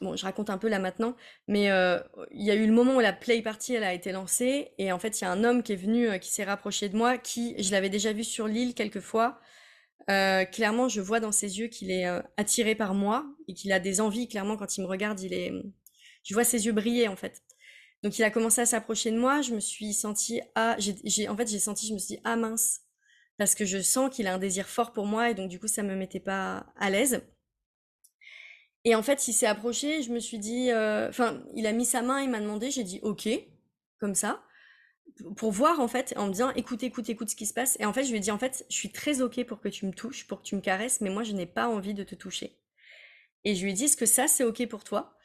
bon, je raconte un peu là maintenant, mais euh, il y a eu le moment où la play party elle a été lancée et en fait, il y a un homme qui est venu, qui s'est rapproché de moi, qui je l'avais déjà vu sur l'île quelques fois. clairement, je vois dans ses yeux qu'il est attiré par moi et qu'il a des envies. Clairement, quand il me regarde, il est, je vois ses yeux briller en fait. Donc il a commencé à s'approcher de moi, je me suis sentie ah j'ai en fait j'ai senti je me suis dit ah mince parce que je sens qu'il a un désir fort pour moi et donc du coup ça me mettait pas à l'aise. Et en fait, il s'est approché, je me suis dit euh, enfin, il a mis sa main, il m'a demandé, j'ai dit OK comme ça pour voir en fait en me disant écoute écoute écoute ce qui se passe et en fait je lui ai dit en fait je suis très ok pour que tu me touches pour que tu me caresses mais moi je n'ai pas envie de te toucher et je lui ai dit est-ce que ça c'est ok pour toi?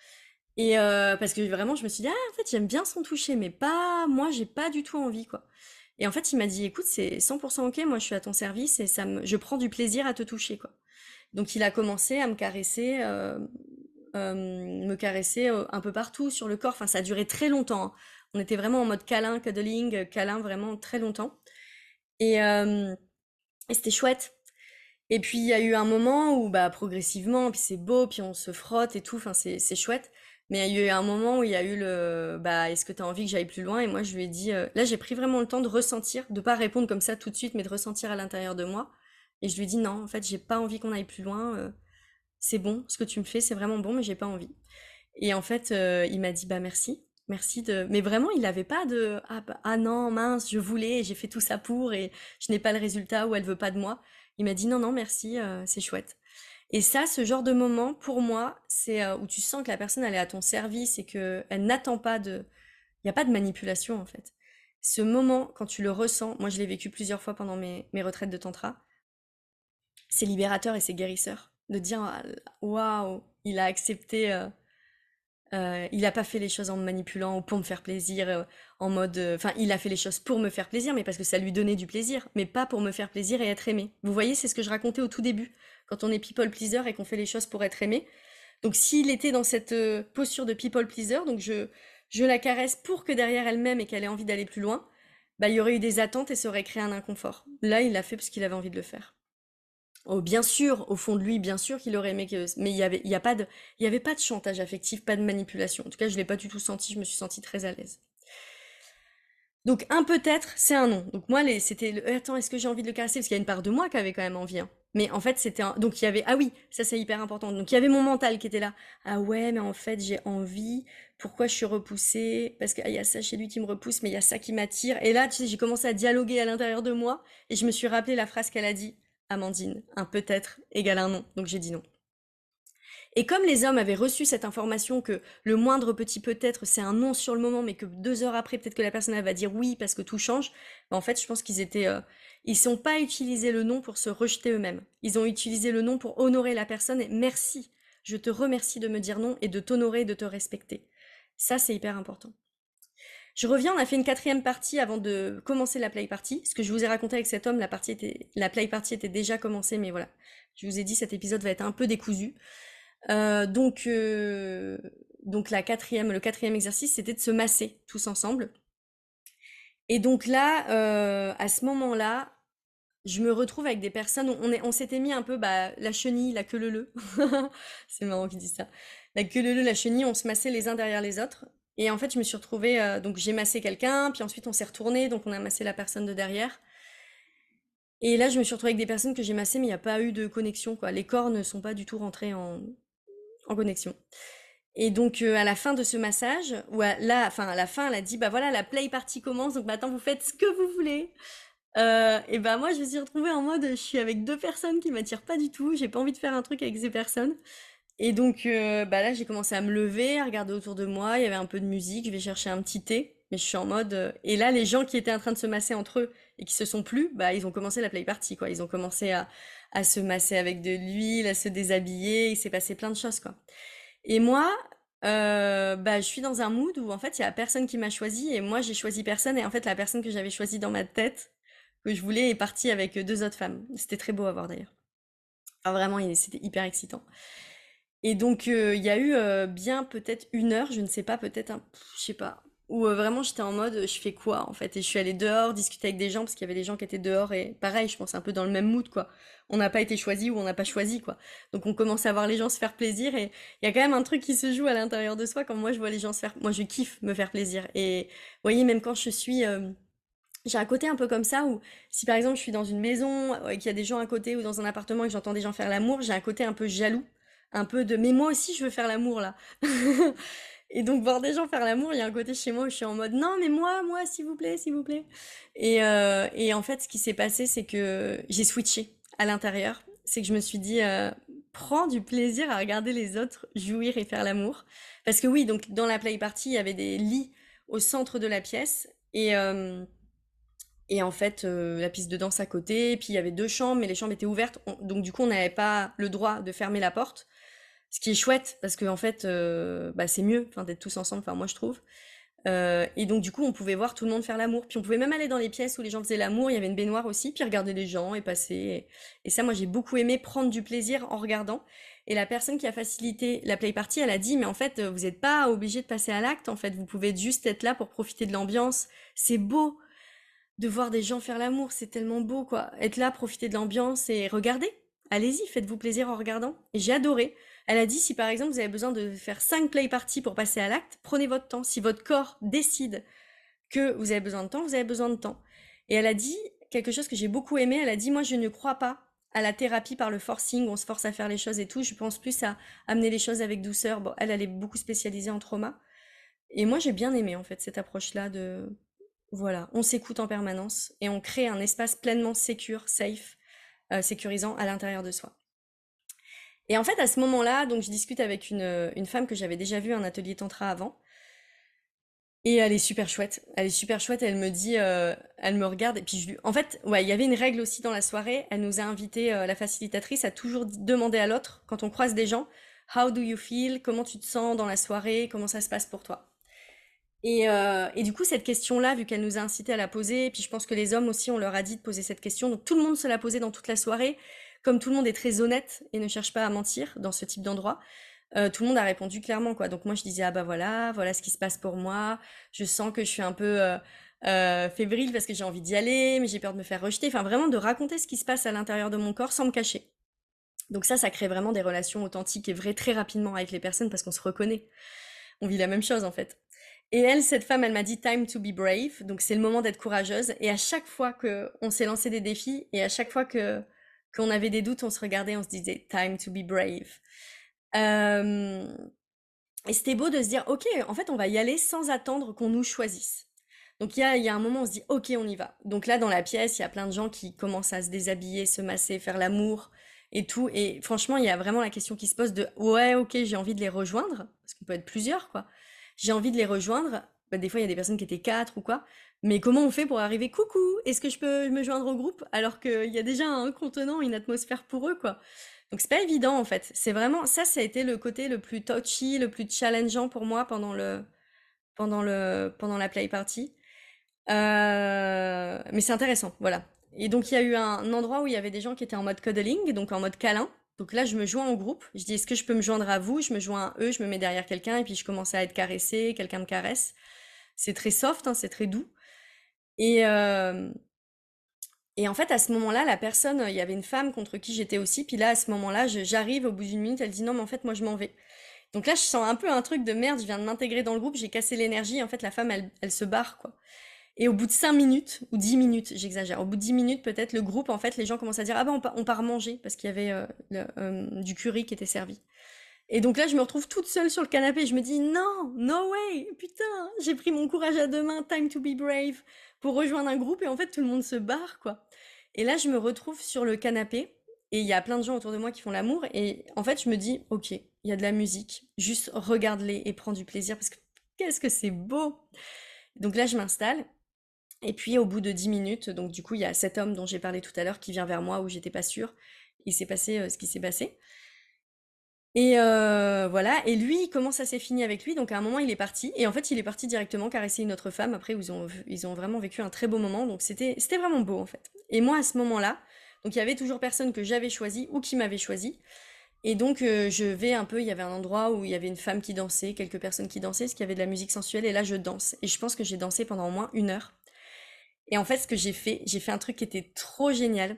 Et euh, parce que vraiment, je me suis dit, ah, en fait, j'aime bien son toucher, mais pas, moi, j'ai pas du tout envie, quoi. Et en fait, il m'a dit, écoute, c'est 100% ok, moi, je suis à ton service et ça me, je prends du plaisir à te toucher, quoi. Donc, il a commencé à me caresser, euh, euh, me caresser un peu partout sur le corps. Enfin, ça a duré très longtemps. Hein. On était vraiment en mode câlin, cuddling, câlin, vraiment très longtemps. Et, et c'était chouette. Et puis, il y a eu un moment où, bah, progressivement, puis c'est beau, puis on se frotte et tout, enfin, c'est chouette. Mais il y a eu un moment où il y a eu le bah est-ce que tu as envie que j'aille plus loin? Et moi je lui ai dit euh, là j'ai pris vraiment le temps de ressentir, de pas répondre comme ça tout de suite mais de ressentir à l'intérieur de moi et je lui dit non, en fait, j'ai pas envie qu'on aille plus loin, euh, c'est bon, ce que tu me fais c'est vraiment bon mais j'ai pas envie. Et en fait, euh, il m'a dit bah merci. Merci de mais vraiment, il avait pas de ah, bah, ah non, mince, je voulais, j'ai fait tout ça pour et je n'ai pas le résultat ou elle veut pas de moi. Il m'a dit non non, merci, c'est chouette. Et ça, ce genre de moment, pour moi, c'est euh, où tu sens que la personne, elle est à ton service et qu'elle n'attend pas de... Il n'y a pas de manipulation, en fait. Ce moment, quand tu le ressens, moi je l'ai vécu plusieurs fois pendant mes, retraites de tantra, c'est libérateur et c'est guérisseur. De dire, waouh, il a accepté... Euh, euh, il n'a pas fait les choses en me manipulant ou pour me faire plaisir, en mode... Enfin, il a fait les choses pour me faire plaisir, mais parce que ça lui donnait du plaisir, mais pas pour me faire plaisir et être aimé. Vous voyez, c'est ce que je racontais au tout début quand on est people pleaser et qu'on fait les choses pour être aimé. Donc s'il était dans cette euh, posture de people pleaser, donc je, je la caresse pour que derrière elle-même et qu'elle ait envie d'aller plus loin, bah, il y aurait eu des attentes et ça aurait créé un inconfort. Là, il l'a fait parce qu'il avait envie de le faire. Oh, bien sûr, au fond de lui, bien sûr qu'il aurait aimé que... Mais il n'y avait, pas de, chantage affectif, pas de manipulation. En tout cas, je ne l'ai pas du tout senti, je me suis sentie très à l'aise. Donc un peut-être, c'est un non. Donc moi, c'était le... Attends, est-ce que j'ai envie de le caresser? Parce qu'il y a une part de moi qui avait quand même envie. Hein. Mais en fait, c'était donc il y avait ah oui, ça c'est hyper important. Donc il y avait mon mental qui était là. Ah ouais, mais en fait, j'ai envie. Pourquoi je suis repoussée? Parce qu'il y a ça chez lui qui me repousse, mais il y a ça qui m'attire. Et là, tu sais, j'ai commencé à dialoguer à l'intérieur de moi et je me suis rappelé la phrase qu'elle a dit Amandine, un peut-être égale un non. Donc j'ai dit non. Et comme les hommes avaient reçu cette information que le moindre petit peut-être c'est un non sur le moment, mais que deux heures après peut-être que la personne va dire oui parce que tout change, bah, en fait je pense qu'ils étaient, euh, ils n'ont pas utilisé le nom pour se rejeter eux-mêmes. Ils ont utilisé le nom pour honorer la personne et merci, je te remercie de me dire non et de t'honorer et de te respecter. Ça, c'est hyper important. Je reviens, on a fait une quatrième partie avant de commencer la play party. Ce que je vous ai raconté avec cet homme, la, partie était, la play party était déjà commencée, mais voilà. Je vous ai dit, cet épisode va être un peu décousu. Euh, donc, euh, donc la quatrième, le quatrième exercice, c'était de se masser tous ensemble. Et donc là, euh, à ce moment-là, je me retrouve avec des personnes, on, on s'était mis un peu bah, la chenille, la queue le c'est marrant qu'ils disent ça, la queue le la chenille, on se massait les uns derrière les autres. Et en fait, je me suis retrouvée, euh, donc j'ai massé quelqu'un, puis ensuite on s'est retourné, donc on a massé la personne de derrière. Et là, je me suis retrouvée avec des personnes que j'ai massées, mais il n'y a pas eu de connexion, quoi. Les corps ne sont pas du tout rentrés en, connexion. Et donc euh, à la fin de ce massage, ou à la, enfin à la fin, elle a dit bah voilà la play party commence, donc maintenant vous faites ce que vous voulez. Euh, et bah moi je me suis retrouvée en mode je suis avec deux personnes qui m'attirent pas du tout, j'ai pas envie de faire un truc avec ces personnes. Et donc euh, bah là j'ai commencé à me lever, à regarder autour de moi, il y avait un peu de musique, je vais chercher un petit thé, mais je suis en mode euh, et là les gens qui étaient en train de se masser entre eux et qui se sont plus, bah ils ont commencé la play party quoi, ils ont commencé à, se masser avec de l'huile, à se déshabiller, il s'est passé plein de choses quoi. Et moi, bah, je suis dans un mood où en fait il y a personne qui m'a choisi et moi j'ai choisi personne et en fait la personne que j'avais choisie dans ma tête que je voulais est partie avec deux autres femmes. C'était très beau à voir d'ailleurs. Enfin, vraiment, c'était hyper excitant. Et donc, euh, il y a eu euh, bien peut-être une heure, je ne sais pas, peut-être un, je sais pas, où euh, vraiment j'étais en mode je fais quoi en fait? Et je suis allée dehors discuter avec des gens parce qu'il y avait des gens qui étaient dehors et pareil je pense un peu dans le même mood quoi. On n'a pas été choisi ou on n'a pas choisi quoi. Donc on commence à voir les gens se faire plaisir et il y a quand même un truc qui se joue à l'intérieur de soi quand moi je vois les gens se faire moi je kiffe me faire plaisir. Et vous voyez même quand je suis j'ai un côté un peu comme ça où si par exemple je suis dans une maison et qu'il y a des gens à côté ou dans un appartement et que j'entends des gens faire l'amour j'ai un côté un peu jaloux un peu de mais moi aussi je veux faire l'amour là Et donc, voir des gens faire l'amour, il y a un côté chez moi où je suis en mode non, mais moi, moi, s'il vous plaît, s'il vous plaît. Et, euh, et en fait, ce qui s'est passé, c'est que j'ai switché à l'intérieur. C'est que je me suis dit, euh, prends du plaisir à regarder les autres jouir et faire l'amour. Parce que oui, donc dans la play party, il y avait des lits au centre de la pièce. Et, euh, et en fait, la piste de danse à côté. puis il y avait deux chambres, mais les chambres étaient ouvertes. donc du coup, on n'avait pas le droit de fermer la porte. Ce qui est chouette, parce qu'en en fait, euh, bah, c'est mieux d'être tous ensemble, enfin moi je trouve. Euh, et donc du coup, on pouvait voir tout le monde faire l'amour. Puis on pouvait même aller dans les pièces où les gens faisaient l'amour, il y avait une baignoire aussi, puis regarder les gens et passer. Et, ça, moi j'ai beaucoup aimé prendre du plaisir en regardant. Et la personne qui a facilité la play party, elle a dit, mais en fait, vous n'êtes pas obligé de passer à l'acte, en fait, vous pouvez juste être là pour profiter de l'ambiance. C'est beau de voir des gens faire l'amour, c'est tellement beau, quoi. Être là, profiter de l'ambiance et regarder. Allez-y, faites-vous plaisir en regardant. J'ai adoré. Elle a dit si par exemple vous avez besoin de faire 5 play parties pour passer à l'acte, prenez votre temps. Si votre corps décide que vous avez besoin de temps, vous avez besoin de temps. Et elle a dit quelque chose que j'ai beaucoup aimé, elle a dit moi je ne crois pas à la thérapie par le forcing, on se force à faire les choses et tout, je pense plus à amener les choses avec douceur. Bon, elle, elle est beaucoup spécialisée en trauma. Et moi j'ai bien aimé en fait cette approche-là de voilà, on s'écoute en permanence et on crée un espace pleinement sécure, safe, euh, sécurisant à l'intérieur de soi. Et en fait, à ce moment-là, donc je discute avec une, euh, femme que j'avais déjà vue en atelier tantra avant. Et elle est super chouette. Elle est super chouette. Elle me dit, euh, elle me regarde. Et puis en fait, ouais, il y avait une règle aussi dans la soirée. Elle nous a invité, euh, la facilitatrice, à toujours demander à l'autre, quand on croise des gens, How do you feel? Comment tu te sens dans la soirée? Comment ça se passe pour toi? Et, et, du coup, cette question-là, vu qu'elle nous a incité à la poser, et puis je pense que les hommes aussi, on leur a dit de poser cette question, donc tout le monde se l'a posée dans toute la soirée comme tout le monde est très honnête et ne cherche pas à mentir dans ce type d'endroit, euh, tout le monde a répondu clairement quoi. Donc moi je disais ah bah voilà, voilà ce qui se passe pour moi. Je sens que je suis un peu euh, euh, fébrile parce que j'ai envie d'y aller, mais j'ai peur de me faire rejeter. Enfin vraiment de raconter ce qui se passe à l'intérieur de mon corps sans me cacher. Donc ça, ça crée vraiment des relations authentiques et vraies très rapidement avec les personnes parce qu'on se reconnaît. On vit la même chose en fait. Et elle, cette femme, elle m'a dit time to be brave. Donc c'est le moment d'être courageuse. Et à chaque fois que on s'est lancé des défis et à chaque fois que qu'on avait des doutes, on se regardait, on se disait time to be brave. Euh, et c'était beau de se dire, ok, en fait, on va y aller sans attendre qu'on nous choisisse. Donc il y a, y a, un moment, on se dit, ok, on y va. Donc là, dans la pièce, il y a plein de gens qui commencent à se déshabiller, se masser, faire l'amour et tout. Et franchement, il y a vraiment la question qui se pose de, ouais, ok, j'ai envie de les rejoindre, parce qu'on peut être plusieurs, quoi. J'ai envie de les rejoindre. Bah, des fois, il y a des personnes qui étaient quatre ou quoi. Mais comment on fait pour arriver Coucou, est-ce que je peux me joindre au groupe alors qu'il y a déjà un contenant, une atmosphère pour eux, quoi. Donc c'est pas évident en fait. C'est vraiment ça, ça a été le côté le plus touchy, le plus challengeant pour moi pendant le pendant le pendant la play party. Euh, mais c'est intéressant, voilà. Et donc il y a eu un endroit où il y avait des gens qui étaient en mode cuddling, donc en mode câlin. Donc là, je me joins au groupe. Je dis, est-ce que je peux me joindre à vous? Je me joins à eux, je me mets derrière quelqu'un et puis je commence à être caressée, quelqu'un me caresse. C'est très soft, hein, c'est très doux. Et, et en fait, à ce moment-là, la personne, il y avait une femme contre qui j'étais aussi. Puis là, à ce moment-là, j'arrive au bout d'une minute, elle dit non, mais en fait, moi, je m'en vais. Donc là, je sens un peu un truc de merde, je viens de m'intégrer dans le groupe, j'ai cassé l'énergie. En fait, la femme, elle, elle se barre, quoi. Et au bout de 5 minutes, ou 10 minutes, j'exagère, au bout de 10 minutes, peut-être, le groupe, en fait, les gens commencent à dire Ah ben, on, part manger, parce qu'il y avait du curry qui était servi. Et donc là, je me retrouve toute seule sur le canapé. Je me dis non, no way, putain, j'ai pris mon courage à deux mains, time to be brave, pour rejoindre un groupe. Et en fait, tout le monde se barre, quoi. Et là, je me retrouve sur le canapé et il y a plein de gens autour de moi qui font l'amour. Et en fait, je me dis, ok, il y a de la musique, juste regarde-les et prends du plaisir parce que qu'est-ce que c'est beau. Donc là, je m'installe. Et puis, au bout de dix minutes, donc du coup, il y a cet homme dont j'ai parlé tout à l'heure qui vient vers moi où j'étais pas sûre. Il s'est passé euh, ce qui s'est passé. Et euh, voilà, et lui, comment ça s'est fini avec lui? Donc à un moment, il est parti, et en fait, il est parti directement caresser une autre femme. Après, ils ont, ils ont vraiment vécu un très beau moment, donc c'était, vraiment beau en fait. Et moi, à ce moment-là, donc il y avait toujours personne que j'avais choisi ou qui m'avait choisi. Et donc, euh, je vais un peu, il y avait un endroit où il y avait une femme qui dansait, quelques personnes qui dansaient, parce qu'il y avait de la musique sensuelle, et là, je danse. Et je pense que j'ai dansé pendant au moins une heure. Et en fait, ce que j'ai fait, j'ai fait un truc qui était trop génial.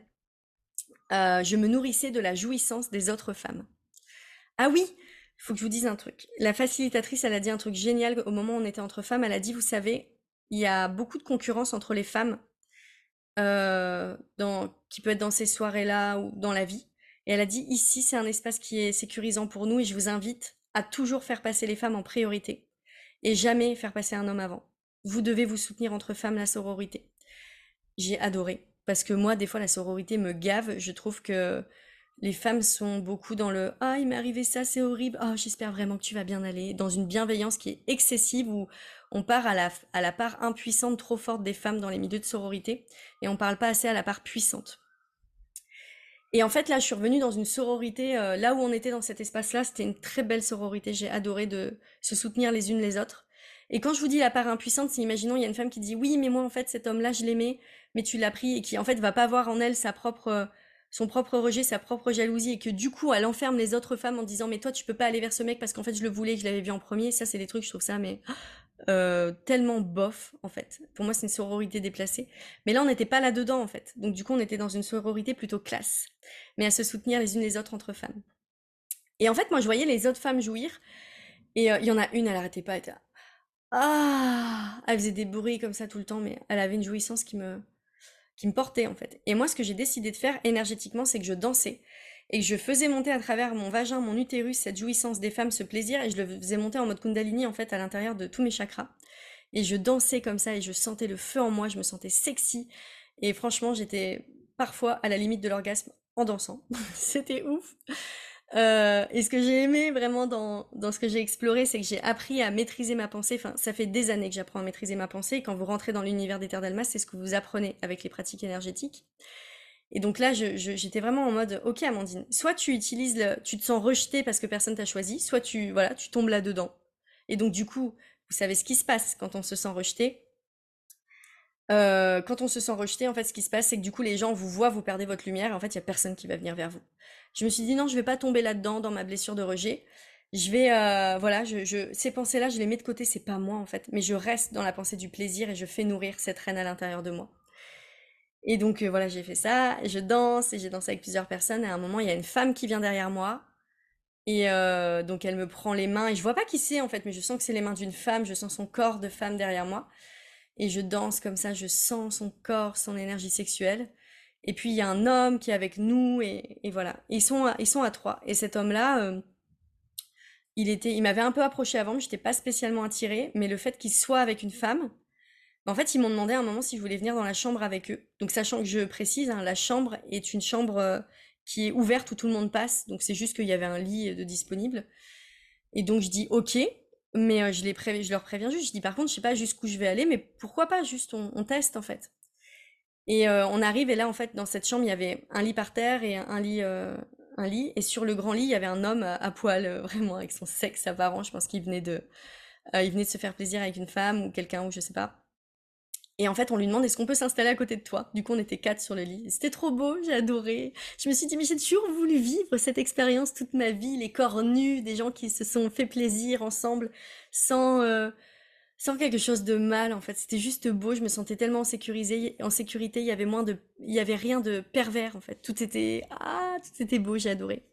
Euh, je me nourrissais de la jouissance des autres femmes. Ah oui, il faut que je vous dise un truc. La facilitatrice, elle a dit un truc génial au moment où on était entre femmes. Elle a dit, vous savez, il y a beaucoup de concurrence entre les femmes euh, qui peut être dans ces soirées-là ou dans la vie. Et elle a dit, ici, c'est un espace qui est sécurisant pour nous et je vous invite à toujours faire passer les femmes en priorité et jamais faire passer un homme avant. Vous devez vous soutenir entre femmes la sororité. J'ai adoré parce que moi, des fois, la sororité me gave. Je trouve que les femmes sont beaucoup dans le ah il m'est arrivé ça c'est horrible ah j'espère vraiment que tu vas bien aller dans une bienveillance qui est excessive où on part à la, à la part impuissante trop forte des femmes dans les milieux de sororité et on parle pas assez à la part puissante. Et en fait là je suis revenue dans une sororité euh, là où on était dans cet espace là c'était une très belle sororité j'ai adoré de se soutenir les unes les autres. Et quand je vous dis la part impuissante, c'est imaginons il y a une femme qui dit oui mais moi en fait cet homme là je l'aimais mais tu l'as pris et qui en fait va pas avoir en elle sa propre son propre rejet, sa propre jalousie, et que du coup, elle enferme les autres femmes en disant, mais toi, tu peux pas aller vers ce mec parce qu'en fait, je le voulais, je l'avais vu en premier. Ça, c'est des trucs, je trouve ça, mais euh, tellement bof, en fait. Pour moi, c'est une sororité déplacée. Mais là, on n'était pas là-dedans, en fait. Donc, du coup, on était dans une sororité plutôt classe, mais à se soutenir les unes les autres entre femmes. Et en fait, moi, je voyais les autres femmes jouir, et euh, il y en a une, elle arrêtait pas, elle était ah, elle faisait des bruits comme ça tout le temps, mais elle avait une jouissance qui me, qui me portait en fait. Et moi, ce que j'ai décidé de faire énergétiquement, c'est que je dansais et je faisais monter à travers mon vagin, mon utérus, cette jouissance des femmes, ce plaisir, et je le faisais monter en mode Kundalini en fait à l'intérieur de tous mes chakras. Et je dansais comme ça et je sentais le feu en moi, je me sentais sexy. Et franchement, j'étais parfois à la limite de l'orgasme en dansant. C'était ouf. Euh, et ce que j'ai aimé vraiment dans, dans ce que j'ai exploré, c'est que j'ai appris à maîtriser ma pensée. Enfin, ça fait des années que j'apprends à maîtriser ma pensée. Et quand vous rentrez dans l'univers des terres d'Almas, c'est ce que vous apprenez avec les pratiques énergétiques. Et donc là, j'étais vraiment en mode, ok Amandine, soit tu utilises le, tu te sens rejeté parce que personne t'a choisi, soit tu, voilà, tu tombes là-dedans. Et donc du coup, vous savez ce qui se passe quand on se sent rejeté. Euh, quand on se sent rejeté, en fait, ce qui se passe, c'est que du coup, les gens vous voient, vous perdez votre lumière, et en fait, il y a personne qui va venir vers vous. Je me suis dit non, je vais pas tomber là-dedans dans ma blessure de rejet. Je vais, euh, voilà, je, ces pensées-là, je les mets de côté, c'est pas moi en fait, mais je reste dans la pensée du plaisir et je fais nourrir cette reine à l'intérieur de moi. Et donc euh, voilà, j'ai fait ça, je danse et j'ai dansé avec plusieurs personnes. Et à un moment, il y a une femme qui vient derrière moi et euh, donc elle me prend les mains et je vois pas qui c'est en fait, mais je sens que c'est les mains d'une femme, je sens son corps de femme derrière moi et je danse comme ça, je sens son corps, son énergie sexuelle. Et puis il y a un homme qui est avec nous et, voilà. ils sont à, ils sont à trois. Et cet homme-là, euh, il était, il m'avait un peu approché avant, mais j'étais pas spécialement attirée. Mais le fait qu'il soit avec une femme, en fait, ils m'ont demandé à un moment si je voulais venir dans la chambre avec eux. Donc sachant que je précise, hein, la chambre est une chambre euh, qui est ouverte où tout le monde passe. Donc c'est juste qu'il y avait un lit de disponible. Et donc je dis ok, mais euh, je, les je leur préviens juste. Je dis par contre, je sais pas jusqu'où je vais aller, mais pourquoi pas? Juste on teste en fait. Et euh, on arrive et là en fait dans cette chambre il y avait un lit par terre et un lit euh, un lit et sur le grand lit il y avait un homme à, poil euh, vraiment avec son sexe apparent. Je pense qu'il venait de il venait de se faire plaisir avec une femme ou quelqu'un ou je sais pas. Et en fait, on lui demande est-ce qu'on peut s'installer à côté de toi? Du coup, on était quatre sur le lit. C'était trop beau, j'ai adoré. Je me suis dit, mais j'ai toujours voulu vivre cette expérience toute ma vie, les corps nus, des gens qui se sont fait plaisir ensemble, sans, sans quelque chose de mal en fait. C'était juste beau, je me sentais tellement en sécurité, en sécurité, il y avait moins de il y avait rien de pervers en fait. Tout était ah, tout était beau, j'ai adoré.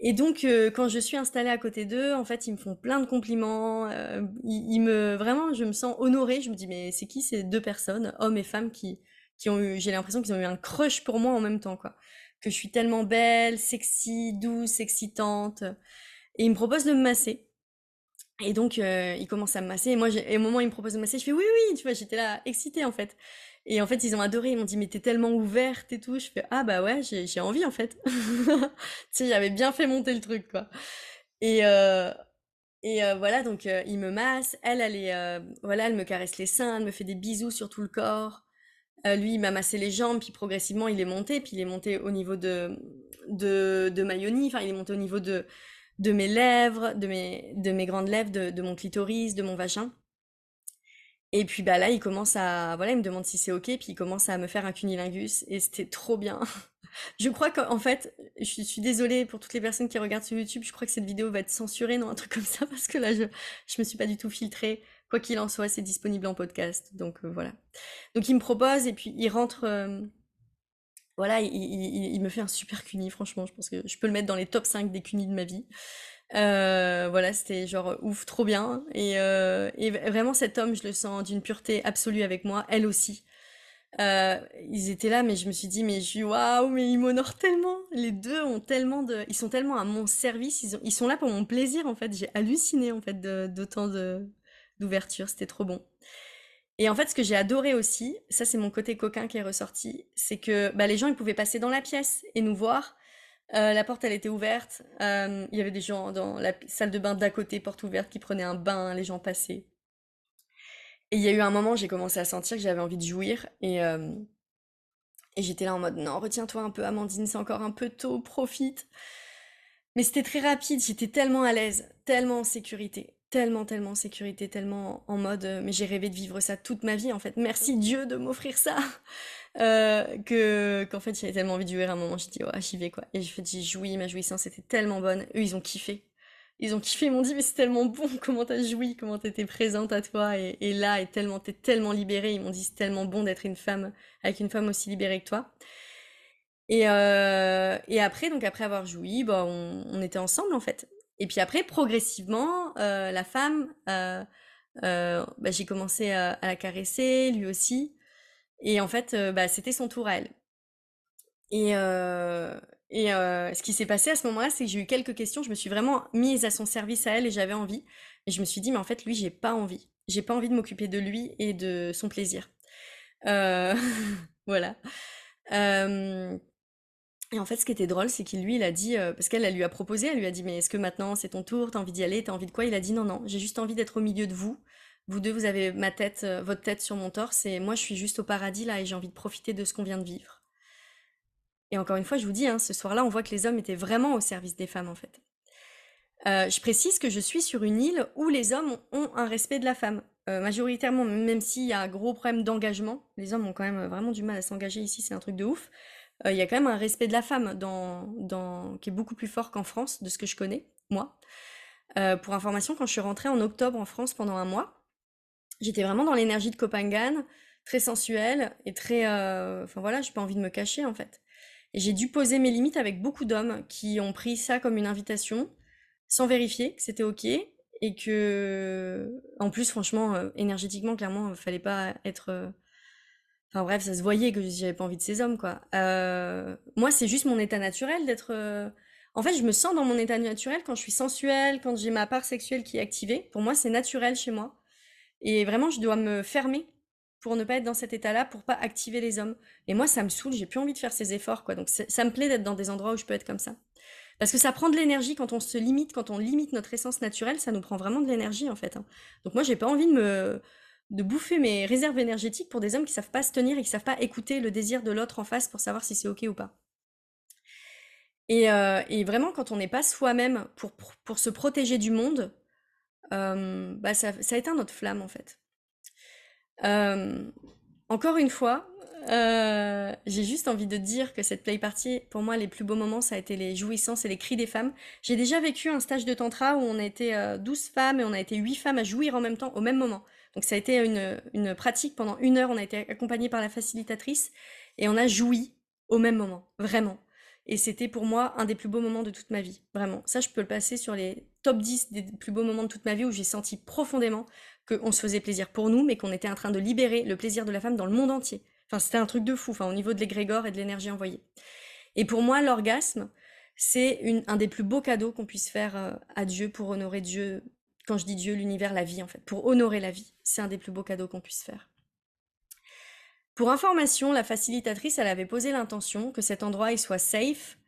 Et donc euh, quand je suis installée à côté d'eux, en fait, ils me font plein de compliments, euh, ils, me vraiment je me sens honorée, je me dis mais c'est qui ces deux personnes, hommes et femmes qui qui ont eu j'ai l'impression qu'ils ont eu un crush pour moi en même temps quoi. Que je suis tellement belle, sexy, douce, excitante et ils me proposent de me masser. Et donc, euh, il commence à me masser. Et moi, et au moment où il me propose de masser, je fais oui, oui, tu vois, j'étais là, excitée, en fait. Et en fait, ils ont adoré. Ils m'ont dit, mais t'es tellement ouverte et tout. Je fais, ah bah ouais, j'ai envie, en fait. tu sais, j'avais bien fait monter le truc, quoi. Et, euh, et euh, voilà, donc, euh, il me masse. Elle, elle est, voilà, elle me caresse les seins, elle me fait des bisous sur tout le corps. lui, il m'a massé les jambes, puis progressivement, il est monté. Puis il est monté au niveau de, de, de ma Enfin, il est monté au niveau de de mes lèvres, de mes, de mes grandes lèvres, de, mon clitoris, de mon vagin. Et puis bah là, il commence à, voilà, il me demande si c'est ok, puis il commence à me faire un cunilingus, et c'était trop bien. Je crois qu'en fait, je suis, désolée pour toutes les personnes qui regardent sur YouTube, je crois que cette vidéo va être censurée, non, un truc comme ça, parce que là, je, je me suis pas du tout filtrée. Quoi qu'il en soit, c'est disponible en podcast, donc euh, voilà. Donc il me propose, et puis il rentre... Euh, voilà, il, me fait un super cuni, franchement, je pense que je peux le mettre dans les top 5 des cunis de ma vie. Euh, voilà, c'était genre ouf, trop bien. Et, et, vraiment, cet homme, je le sens d'une pureté absolue avec moi, elle aussi. Euh, ils étaient là, mais je me suis dit, mais je waouh, mais ils m'honorent tellement. Les deux ont tellement de, ils sont tellement à mon service. Ils, ont, ils sont là pour mon plaisir en fait. J'ai halluciné en fait d'autant d'ouverture. C'était trop bon. Et en fait, ce que j'ai adoré aussi, ça c'est mon côté coquin qui est ressorti, c'est que bah, les gens ils pouvaient passer dans la pièce et nous voir. Euh, la porte elle était ouverte. Euh, il y avait des gens dans la salle de bain d'à côté, porte ouverte, qui prenaient un bain. Les gens passaient. Et il y a eu un moment, j'ai commencé à sentir que j'avais envie de jouir. Et, euh, et j'étais là en mode, non, retiens-toi un peu, Amandine, c'est encore un peu tôt, profite. Mais c'était très rapide, j'étais tellement à l'aise, tellement en sécurité, tellement, tellement en sécurité, tellement en mode, euh, mais j'ai rêvé de vivre ça toute ma vie, en fait. Merci Dieu de m'offrir ça. Euh, que qu'en fait j'avais tellement envie de jouir à un moment j'ai dit ouais j'y vais quoi et j'ai joui ma jouissance était tellement bonne eux ils ont kiffé ils ont kiffé, ils m'ont dit mais c'est tellement bon, comment t'as joui, comment t'étais présente à toi? Et, là et tellement t'es tellement libérée. Ils m'ont dit c'est tellement bon d'être une femme avec une femme aussi libérée que toi. Et, euh, et après donc après avoir joui, bah on, était ensemble en fait. Et puis après progressivement euh, la femme, euh, bah, j'ai commencé à, la caresser, lui aussi. Et en fait bah, c'était son tour à elle. Et, et euh, ce qui s'est passé à ce moment-là, c'est que j'ai eu quelques questions. Je me suis vraiment mise à son service à elle et j'avais envie. Et je me suis dit, mais en fait, lui, j'ai pas envie. J'ai pas envie de m'occuper de lui et de son plaisir. Euh... voilà. Et en fait, ce qui était drôle, c'est qu'il lui, il a dit, euh, parce qu'elle, elle lui a proposé, elle lui a dit, mais est-ce que maintenant c'est ton tour, t'as envie d'y aller, t'as envie de quoi? Il a dit, non, non, j'ai juste envie d'être au milieu de vous. Vous deux, vous avez ma tête, euh, votre tête sur mon torse, et moi, je suis juste au paradis là, et j'ai envie de profiter de ce qu'on vient de vivre. Et encore une fois, je vous dis, hein, ce soir-là, on voit que les hommes étaient vraiment au service des femmes, en fait. Euh, je précise que je suis sur une île où les hommes ont un respect de la femme. Majoritairement, même s'il y a un gros problème d'engagement, les hommes ont quand même vraiment du mal à s'engager ici, c'est un truc de ouf. Euh, il y a quand même un respect de la femme dans, qui est beaucoup plus fort qu'en France, de ce que je connais, moi. pour information, quand je suis rentrée en octobre en France pendant un mois, j'étais vraiment dans l'énergie de Copenhague, très sensuelle et très... Enfin voilà, j'ai pas envie de me cacher en fait j'ai dû poser mes limites avec beaucoup d'hommes qui ont pris ça comme une invitation, sans vérifier que c'était ok, et que, en plus, franchement, euh, énergétiquement, clairement, il fallait pas être. Euh, enfin bref, ça se voyait que j'avais pas envie de ces hommes, quoi. Euh, moi, c'est juste mon état naturel d'être. En fait, je me sens dans mon état naturel quand je suis sensuelle, quand j'ai ma part sexuelle qui est activée. Pour moi, c'est naturel chez moi. Et vraiment, je dois me fermer pour ne pas être dans cet état-là, pour pas activer les hommes. Et moi, ça me saoule, j'ai plus envie de faire ces efforts, quoi. Donc ça me plaît d'être dans des endroits où je peux être comme ça. Parce que ça prend de l'énergie quand on se limite, quand on limite notre essence naturelle, ça nous prend vraiment de l'énergie en fait. Hein. Donc moi, j'ai pas envie de me de bouffer mes réserves énergétiques pour des hommes qui savent pas se tenir et qui savent pas écouter le désir de l'autre en face pour savoir si c'est ok ou pas. Et, euh, vraiment, quand on n'est pas soi-même pour, pour, se protéger du monde, euh, bah ça, éteint notre flamme en fait. Euh, encore une fois, j'ai juste envie de dire que cette play party, pour moi, les plus beaux moments, ça a été les jouissances et les cris des femmes. J'ai déjà vécu un stage de tantra où on a été 12 euh, femmes et on a été 8 femmes à jouir en même temps, au même moment. Donc ça a été une, pratique pendant une heure, on a été accompagné par la facilitatrice et on a joui au même moment, vraiment. Et c'était pour moi un des plus beaux moments de toute ma vie, vraiment. Ça, je peux le passer sur les top 10 des plus beaux moments de toute ma vie où j'ai senti profondément qu'on se faisait plaisir pour nous, mais qu'on était en train de libérer le plaisir de la femme dans le monde entier. Enfin, c'était un truc de fou, enfin, au niveau de l'égrégore et de l'énergie envoyée. Et pour moi, l'orgasme, c'est un des plus beaux cadeaux qu'on puisse faire euh, à Dieu pour honorer Dieu. Quand je dis Dieu, l'univers, la vie, en fait, pour honorer la vie, c'est un des plus beaux cadeaux qu'on puisse faire. Pour information, la facilitatrice, elle avait posé l'intention que cet endroit soit safe,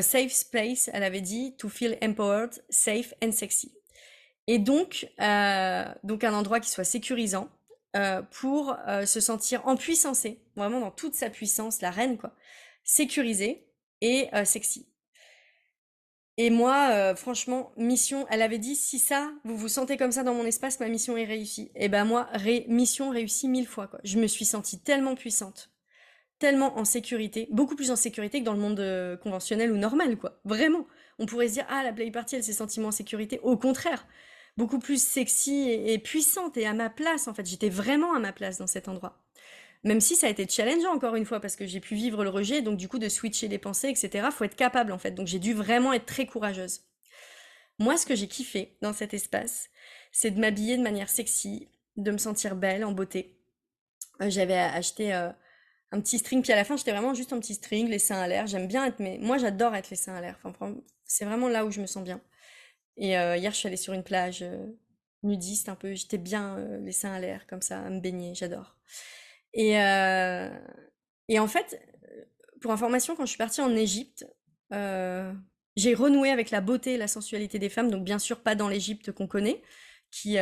safe place, elle avait dit to feel empowered, safe and sexy. Et donc, euh, donc un endroit qui soit sécurisant euh, pour euh, se sentir en puissance, vraiment dans toute sa puissance, la reine quoi, sécurisée et sexy. Et moi, franchement, mission, elle avait dit si ça, vous vous sentez comme ça dans mon espace, ma mission est réussie. Et ben moi, mission réussie mille fois quoi. Je me suis sentie tellement puissante, tellement en sécurité, beaucoup plus en sécurité que dans le monde euh, conventionnel ou normal, quoi. Vraiment. On pourrait se dire, ah, la play party, elle s'est sentiments en sécurité. Au contraire, beaucoup plus sexy et, puissante et à ma place, en fait. J'étais vraiment à ma place dans cet endroit. Même si ça a été challengeant, encore une fois, parce que j'ai pu vivre le rejet, donc du coup, de switcher les pensées, etc., faut être capable, en fait. Donc j'ai dû vraiment être très courageuse. Moi, ce que j'ai kiffé dans cet espace, c'est de m'habiller de manière sexy, de me sentir belle, en beauté. Euh, j'avais acheté euh, un petit string, puis à la fin, j'étais vraiment juste un petit string, les seins à l'air. J'aime bien être, mais moi, j'adore être les seins à l'air. C'est vraiment là où je me sens bien. Et euh, hier, je suis allée sur une plage nudiste un peu. J'étais bien les seins à l'air, comme ça, à me baigner. J'adore. Et, en fait, pour information, quand je suis partie en Égypte, j'ai renoué avec la beauté et la sensualité des femmes, donc bien sûr pas dans l'Égypte qu'on connaît, qui...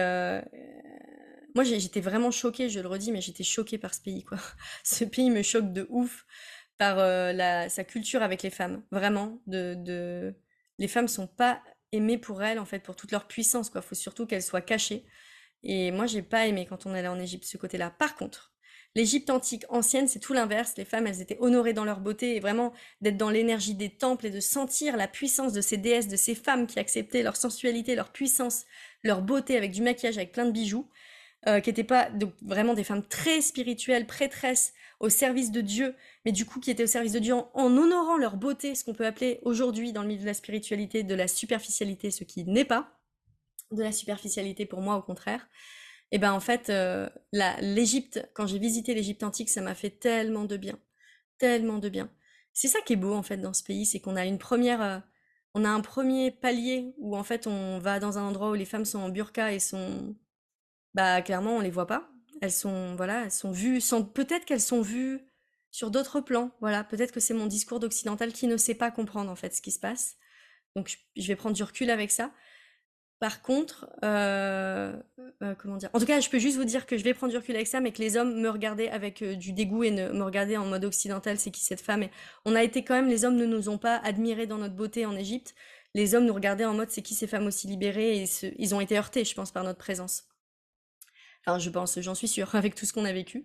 Moi j'étais vraiment choquée, je le redis, mais j'étais choquée par ce pays, quoi. Ce pays me choque de ouf par sa culture avec les femmes, vraiment. Les femmes sont pas aimées pour elles, en fait, pour toute leur puissance, quoi. Faut surtout qu'elles soient cachées. Et moi j'ai pas aimé quand on allait en Égypte ce côté-là. Par contre, L'Égypte antique ancienne, c'est tout l'inverse. Les femmes, elles étaient honorées dans leur beauté et vraiment d'être dans l'énergie des temples et de sentir la puissance de ces déesses, de ces femmes qui acceptaient leur sensualité, leur puissance, leur beauté avec du maquillage, avec plein de bijoux, euh, qui n'étaient pas vraiment des femmes très spirituelles, prêtresses au service de Dieu, mais du coup qui étaient au service de Dieu en, en honorant leur beauté, ce qu'on peut appeler aujourd'hui dans le milieu de la spiritualité de la superficialité, ce qui n'est pas de la superficialité pour moi au contraire. Et ben en fait, euh, l'Égypte, quand j'ai visité l'Égypte antique, ça m'a fait tellement de bien, tellement de bien. C'est ça qui est beau en fait dans ce pays, c'est qu'on a une première, euh, on a un premier palier où en fait on va dans un endroit où les femmes sont en burqa et sont, bah clairement on les voit pas. Elles sont, voilà, elles sont vues, sont, peut-être qu'elles sont vues sur d'autres plans. Voilà, peut-être que c'est mon discours d'occidental qui ne sait pas comprendre en fait ce qui se passe. Donc je vais prendre du recul avec ça. Par contre, euh, euh, comment dire? En tout cas, je peux juste vous dire que je vais prendre du recul avec ça, mais que les hommes me regardaient avec euh, du dégoût et ne, me regardaient en mode occidental, c'est qui cette femme? Et On a été quand même, les hommes ne nous ont pas admirés dans notre beauté en Égypte. Les hommes nous regardaient en mode c'est qui ces femmes aussi libérées? Et ils ont été heurtés, je pense, par notre présence. Enfin, je pense, j'en suis sûre, avec tout ce qu'on a vécu.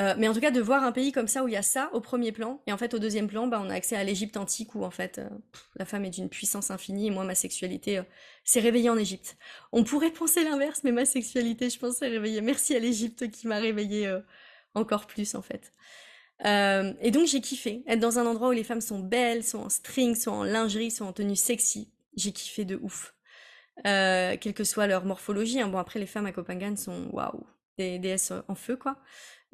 Euh, mais en tout cas, de voir un pays comme ça où il y a ça au premier plan, et en fait au deuxième plan, bah, on a accès à l'Égypte antique où en fait euh, la femme est d'une puissance infinie et moi ma sexualité euh, s'est réveillée en Égypte. On pourrait penser l'inverse, mais ma sexualité, je pense, s'est réveillée. Merci à l'Égypte qui m'a réveillée encore plus en fait. et donc j'ai kiffé être dans un endroit où les femmes sont belles, sont en string, sont en lingerie, sont en tenue sexy. J'ai kiffé de ouf. quelle que soit leur morphologie. Hein. Bon après les femmes à Copenhague sont waouh, des déesses en feu quoi.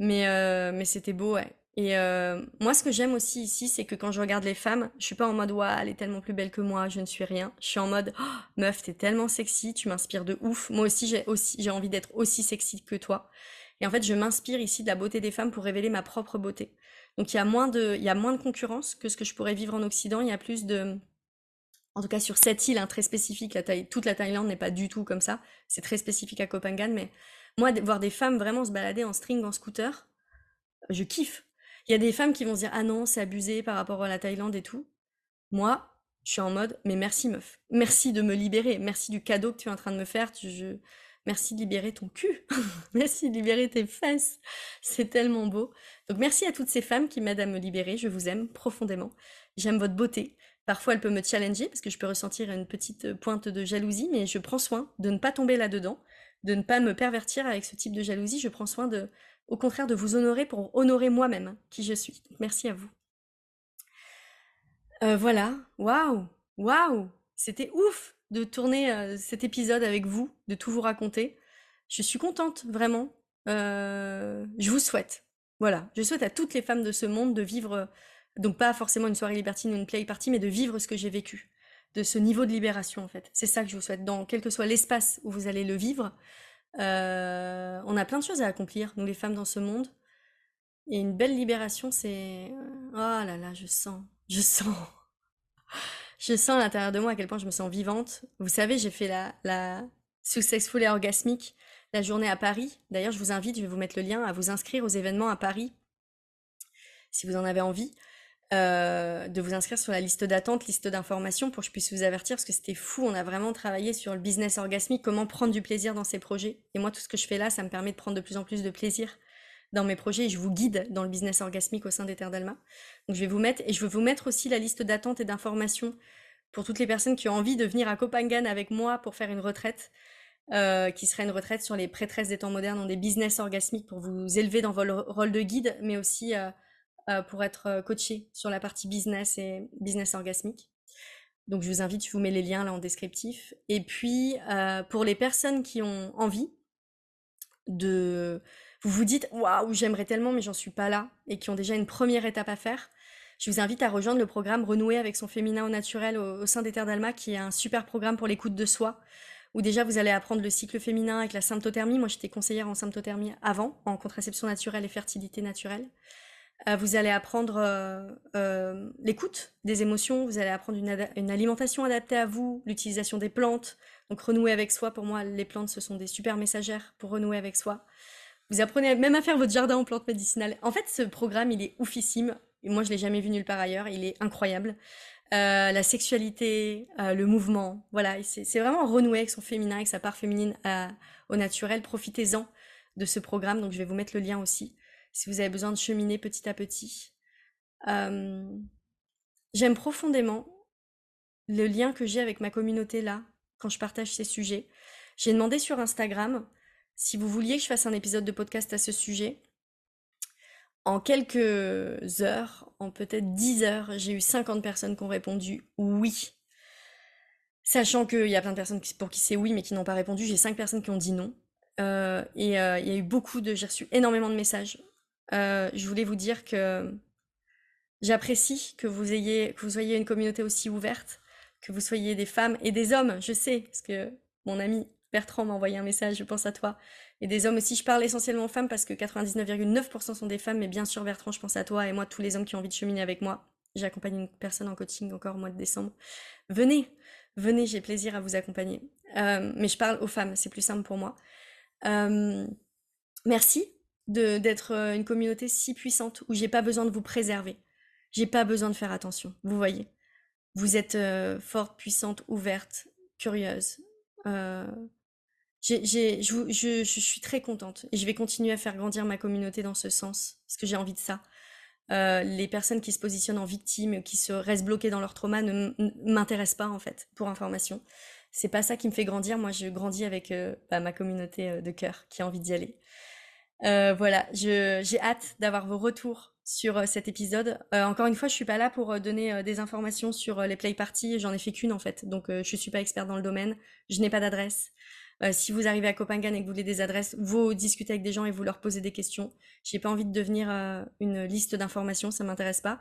Mais, euh, mais c'était beau, ouais. Et euh, moi, ce que j'aime aussi ici, c'est que quand je regarde les femmes, je suis pas en mode ouais, elle est tellement plus belle que moi, je ne suis rien. Je suis en mode oh, meuf, t'es tellement sexy, tu m'inspires de ouf. Moi aussi, j'ai aussi j'ai envie d'être aussi sexy que toi. Et en fait, je m'inspire ici de la beauté des femmes pour révéler ma propre beauté. Donc il y a moins de il y a moins de concurrence que ce que je pourrais vivre en Occident. Il y a plus de en tout cas sur cette île hein, très spécifique, la toute la Thaïlande n'est pas du tout comme ça. C'est très spécifique à Copenhague, mais moi, voir des femmes vraiment se balader en string, en scooter, je kiffe. Il y a des femmes qui vont se dire ah non, c'est abusé par rapport à la Thaïlande et tout. Moi, je suis en mode mais merci meuf, merci de me libérer, merci du cadeau que tu es en train de me faire. Je... Merci de libérer ton cul, merci de libérer tes fesses. C'est tellement beau. Donc merci à toutes ces femmes qui m'aident à me libérer. Je vous aime profondément. J'aime votre beauté. Parfois, elle peut me challenger parce que je peux ressentir une petite pointe de jalousie, mais je prends soin de ne pas tomber là-dedans de ne pas me pervertir avec ce type de jalousie. Je prends soin de, au contraire, de vous honorer pour honorer moi-même qui je suis. merci à vous. Euh, voilà, waouh, waouh, c'était ouf de tourner euh, cet épisode avec vous, de tout vous raconter. Je suis contente, vraiment. Euh, je vous souhaite, voilà, je souhaite à toutes les femmes de ce monde de vivre, donc pas forcément une soirée libertine ou une play party, mais de vivre ce que j'ai vécu de ce niveau de libération en fait. C'est ça que je vous souhaite. Dans quel que soit l'espace où vous allez le vivre, euh, on a plein de choses à accomplir, nous les femmes dans ce monde. Et une belle libération, c'est... Oh là là, je sens, je sens. Je sens à l'intérieur de moi à quel point je me sens vivante. Vous savez, j'ai fait la, la Successful et Orgasmique, la journée à Paris. D'ailleurs, je vous invite, je vais vous mettre le lien, à vous inscrire aux événements à Paris, si vous en avez envie. Euh, de vous inscrire sur la liste d'attente, liste d'informations pour que je puisse vous avertir parce que c'était fou. On a vraiment travaillé sur le business orgasmique, comment prendre du plaisir dans ces projets. Et moi, tout ce que je fais là, ça me permet de prendre de plus en plus de plaisir dans mes projets et je vous guide dans le business orgasmique au sein d'Ether d'Alma. Donc je vais vous mettre, et je vais vous mettre aussi la liste d'attente et d'informations pour toutes les personnes qui ont envie de venir à Copenhague avec moi pour faire une retraite, euh, qui serait une retraite sur les prêtresses des temps modernes, dans des business orgasmiques pour vous élever dans votre rôle de guide, mais aussi euh, pour être coaché sur la partie business et business orgasmique. Donc je vous invite, je vous mets les liens là en descriptif. Et puis pour les personnes qui ont envie de vous vous dites waouh j'aimerais tellement mais j'en suis pas là et qui ont déjà une première étape à faire je vous invite à rejoindre le programme Renouer avec son féminin au naturel au, sein des d'Alma, qui est un super programme pour l'écoute de soi, où déjà vous allez apprendre le cycle féminin avec la symptothermie. Moi, j'étais conseillère en symptothermie avant, en contraception naturelle et fertilité naturelle. Euh, vous allez apprendre euh, euh, l'écoute des émotions, vous allez apprendre une, une, alimentation adaptée à vous, l'utilisation des plantes. Donc renouer avec soi, pour moi, les plantes, ce sont des super messagères pour renouer avec soi. Vous apprenez même à faire votre jardin en plantes médicinales. En fait, ce programme, il est oufissime. Moi, je l'ai jamais vu nulle part ailleurs. Il est incroyable. Euh, la sexualité, euh, le mouvement, voilà, c'est vraiment renouer avec son féminin, avec sa part féminine au naturel. Profitez-en de ce programme. Donc, je vais vous mettre le lien aussi si vous avez besoin de cheminer petit à petit. J'aime profondément le lien que j'ai avec ma communauté là, quand je partage ces sujets. J'ai demandé sur Instagram si vous vouliez que je fasse un épisode de podcast à ce sujet. En quelques heures, en peut-être 10 heures, j'ai eu 50 personnes qui ont répondu oui. Sachant qu'il y a plein de personnes pour qui c'est oui, mais qui n'ont pas répondu, j'ai 5 personnes qui ont dit non. Euh, et euh, il y a eu beaucoup de. J'ai reçu énormément de messages. Euh, je voulais vous dire que j'apprécie que vous soyez une communauté aussi ouverte, que vous soyez des femmes et des hommes, je sais, parce que mon ami Bertrand m'a envoyé un message, je pense à toi. Et des hommes aussi, je parle essentiellement aux femmes parce que 99,9% sont des femmes, mais bien sûr Bertrand, je pense à toi et moi, tous les hommes qui ont envie de cheminer avec moi. J'accompagne une personne en coaching encore au mois de décembre. Venez, venez, j'ai plaisir à vous accompagner. Euh, mais je parle aux femmes, c'est plus simple pour moi. Euh, merci d'être euh, une communauté si puissante où j'ai pas besoin de vous préserver. J'ai pas besoin de faire attention. Vous voyez, vous êtes forte, puissante, ouverte, curieuse. Euh, je, suis très contente et je vais continuer à faire grandir ma communauté dans ce sens, parce que j'ai envie de ça. Euh, les personnes qui se positionnent en victime, qui se restent bloquées dans leur trauma, ne m'intéressent pas en fait, pour information. C'est pas ça qui me fait grandir. Moi, je grandis avec euh, bah, ma communauté euh, de cœur qui a envie d'y aller. Voilà, j'ai hâte d'avoir vos retours sur cet épisode. encore une fois, je suis pas là pour donner des informations sur les play parties. J'en ai fait qu'une en fait, donc je suis pas experte dans le domaine. Je n'ai pas d'adresse. Euh, si vous arrivez à Copenhague et que vous voulez des adresses, vous discutez avec des gens et vous leur posez des questions. J'ai pas envie de devenir euh, une liste d'informations, ça m'intéresse pas.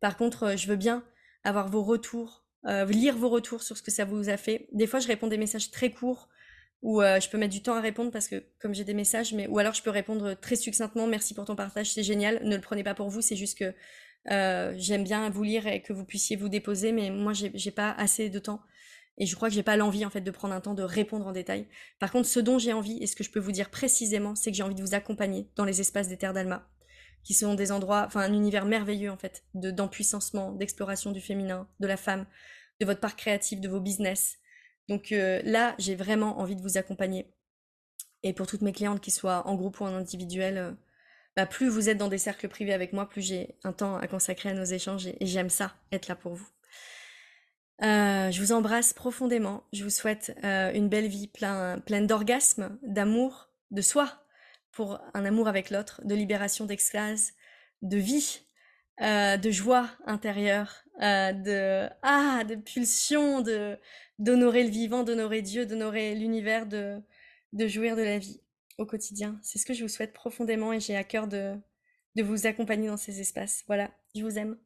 Par contre, euh, je veux bien avoir vos retours, lire vos retours sur ce que ça vous a fait. Des fois, je réponds des messages très courts où je peux mettre du temps à répondre parce que comme j'ai des messages, mais ou alors je peux répondre très succinctement. Merci pour ton partage, c'est génial. Ne le prenez pas pour vous, c'est juste que j'aime bien vous lire et que vous puissiez vous déposer, mais moi j'ai pas assez de temps et je crois que j'ai pas l'envie en fait de prendre un temps de répondre en détail. Par contre, ce dont j'ai envie et ce que je peux vous dire précisément, c'est que j'ai envie de vous accompagner dans les espaces des terres d'Alma, qui sont des endroits, enfin un univers merveilleux en fait, de d'exploration du féminin, de la femme, de votre part créatif, de vos business. Donc euh, là, j'ai vraiment envie de vous accompagner. Et pour toutes mes clientes, qui soient en groupe ou en individuel, euh, bah, plus vous êtes dans des cercles privés avec moi, plus j'ai un temps à consacrer à nos échanges et j'aime ça, être là pour vous. Euh, je vous embrasse profondément. Je vous souhaite une belle vie plein, pleine d'orgasme, d'amour, de soi, pour un amour avec l'autre, de libération, d'extase, de vie, de joie intérieure, de ah, de pulsion, de d'honorer le vivant, d'honorer Dieu, d'honorer l'univers, de de jouir de la vie au quotidien. C'est ce que je vous souhaite profondément et j'ai à cœur de de vous accompagner dans ces espaces. Voilà, je vous aime.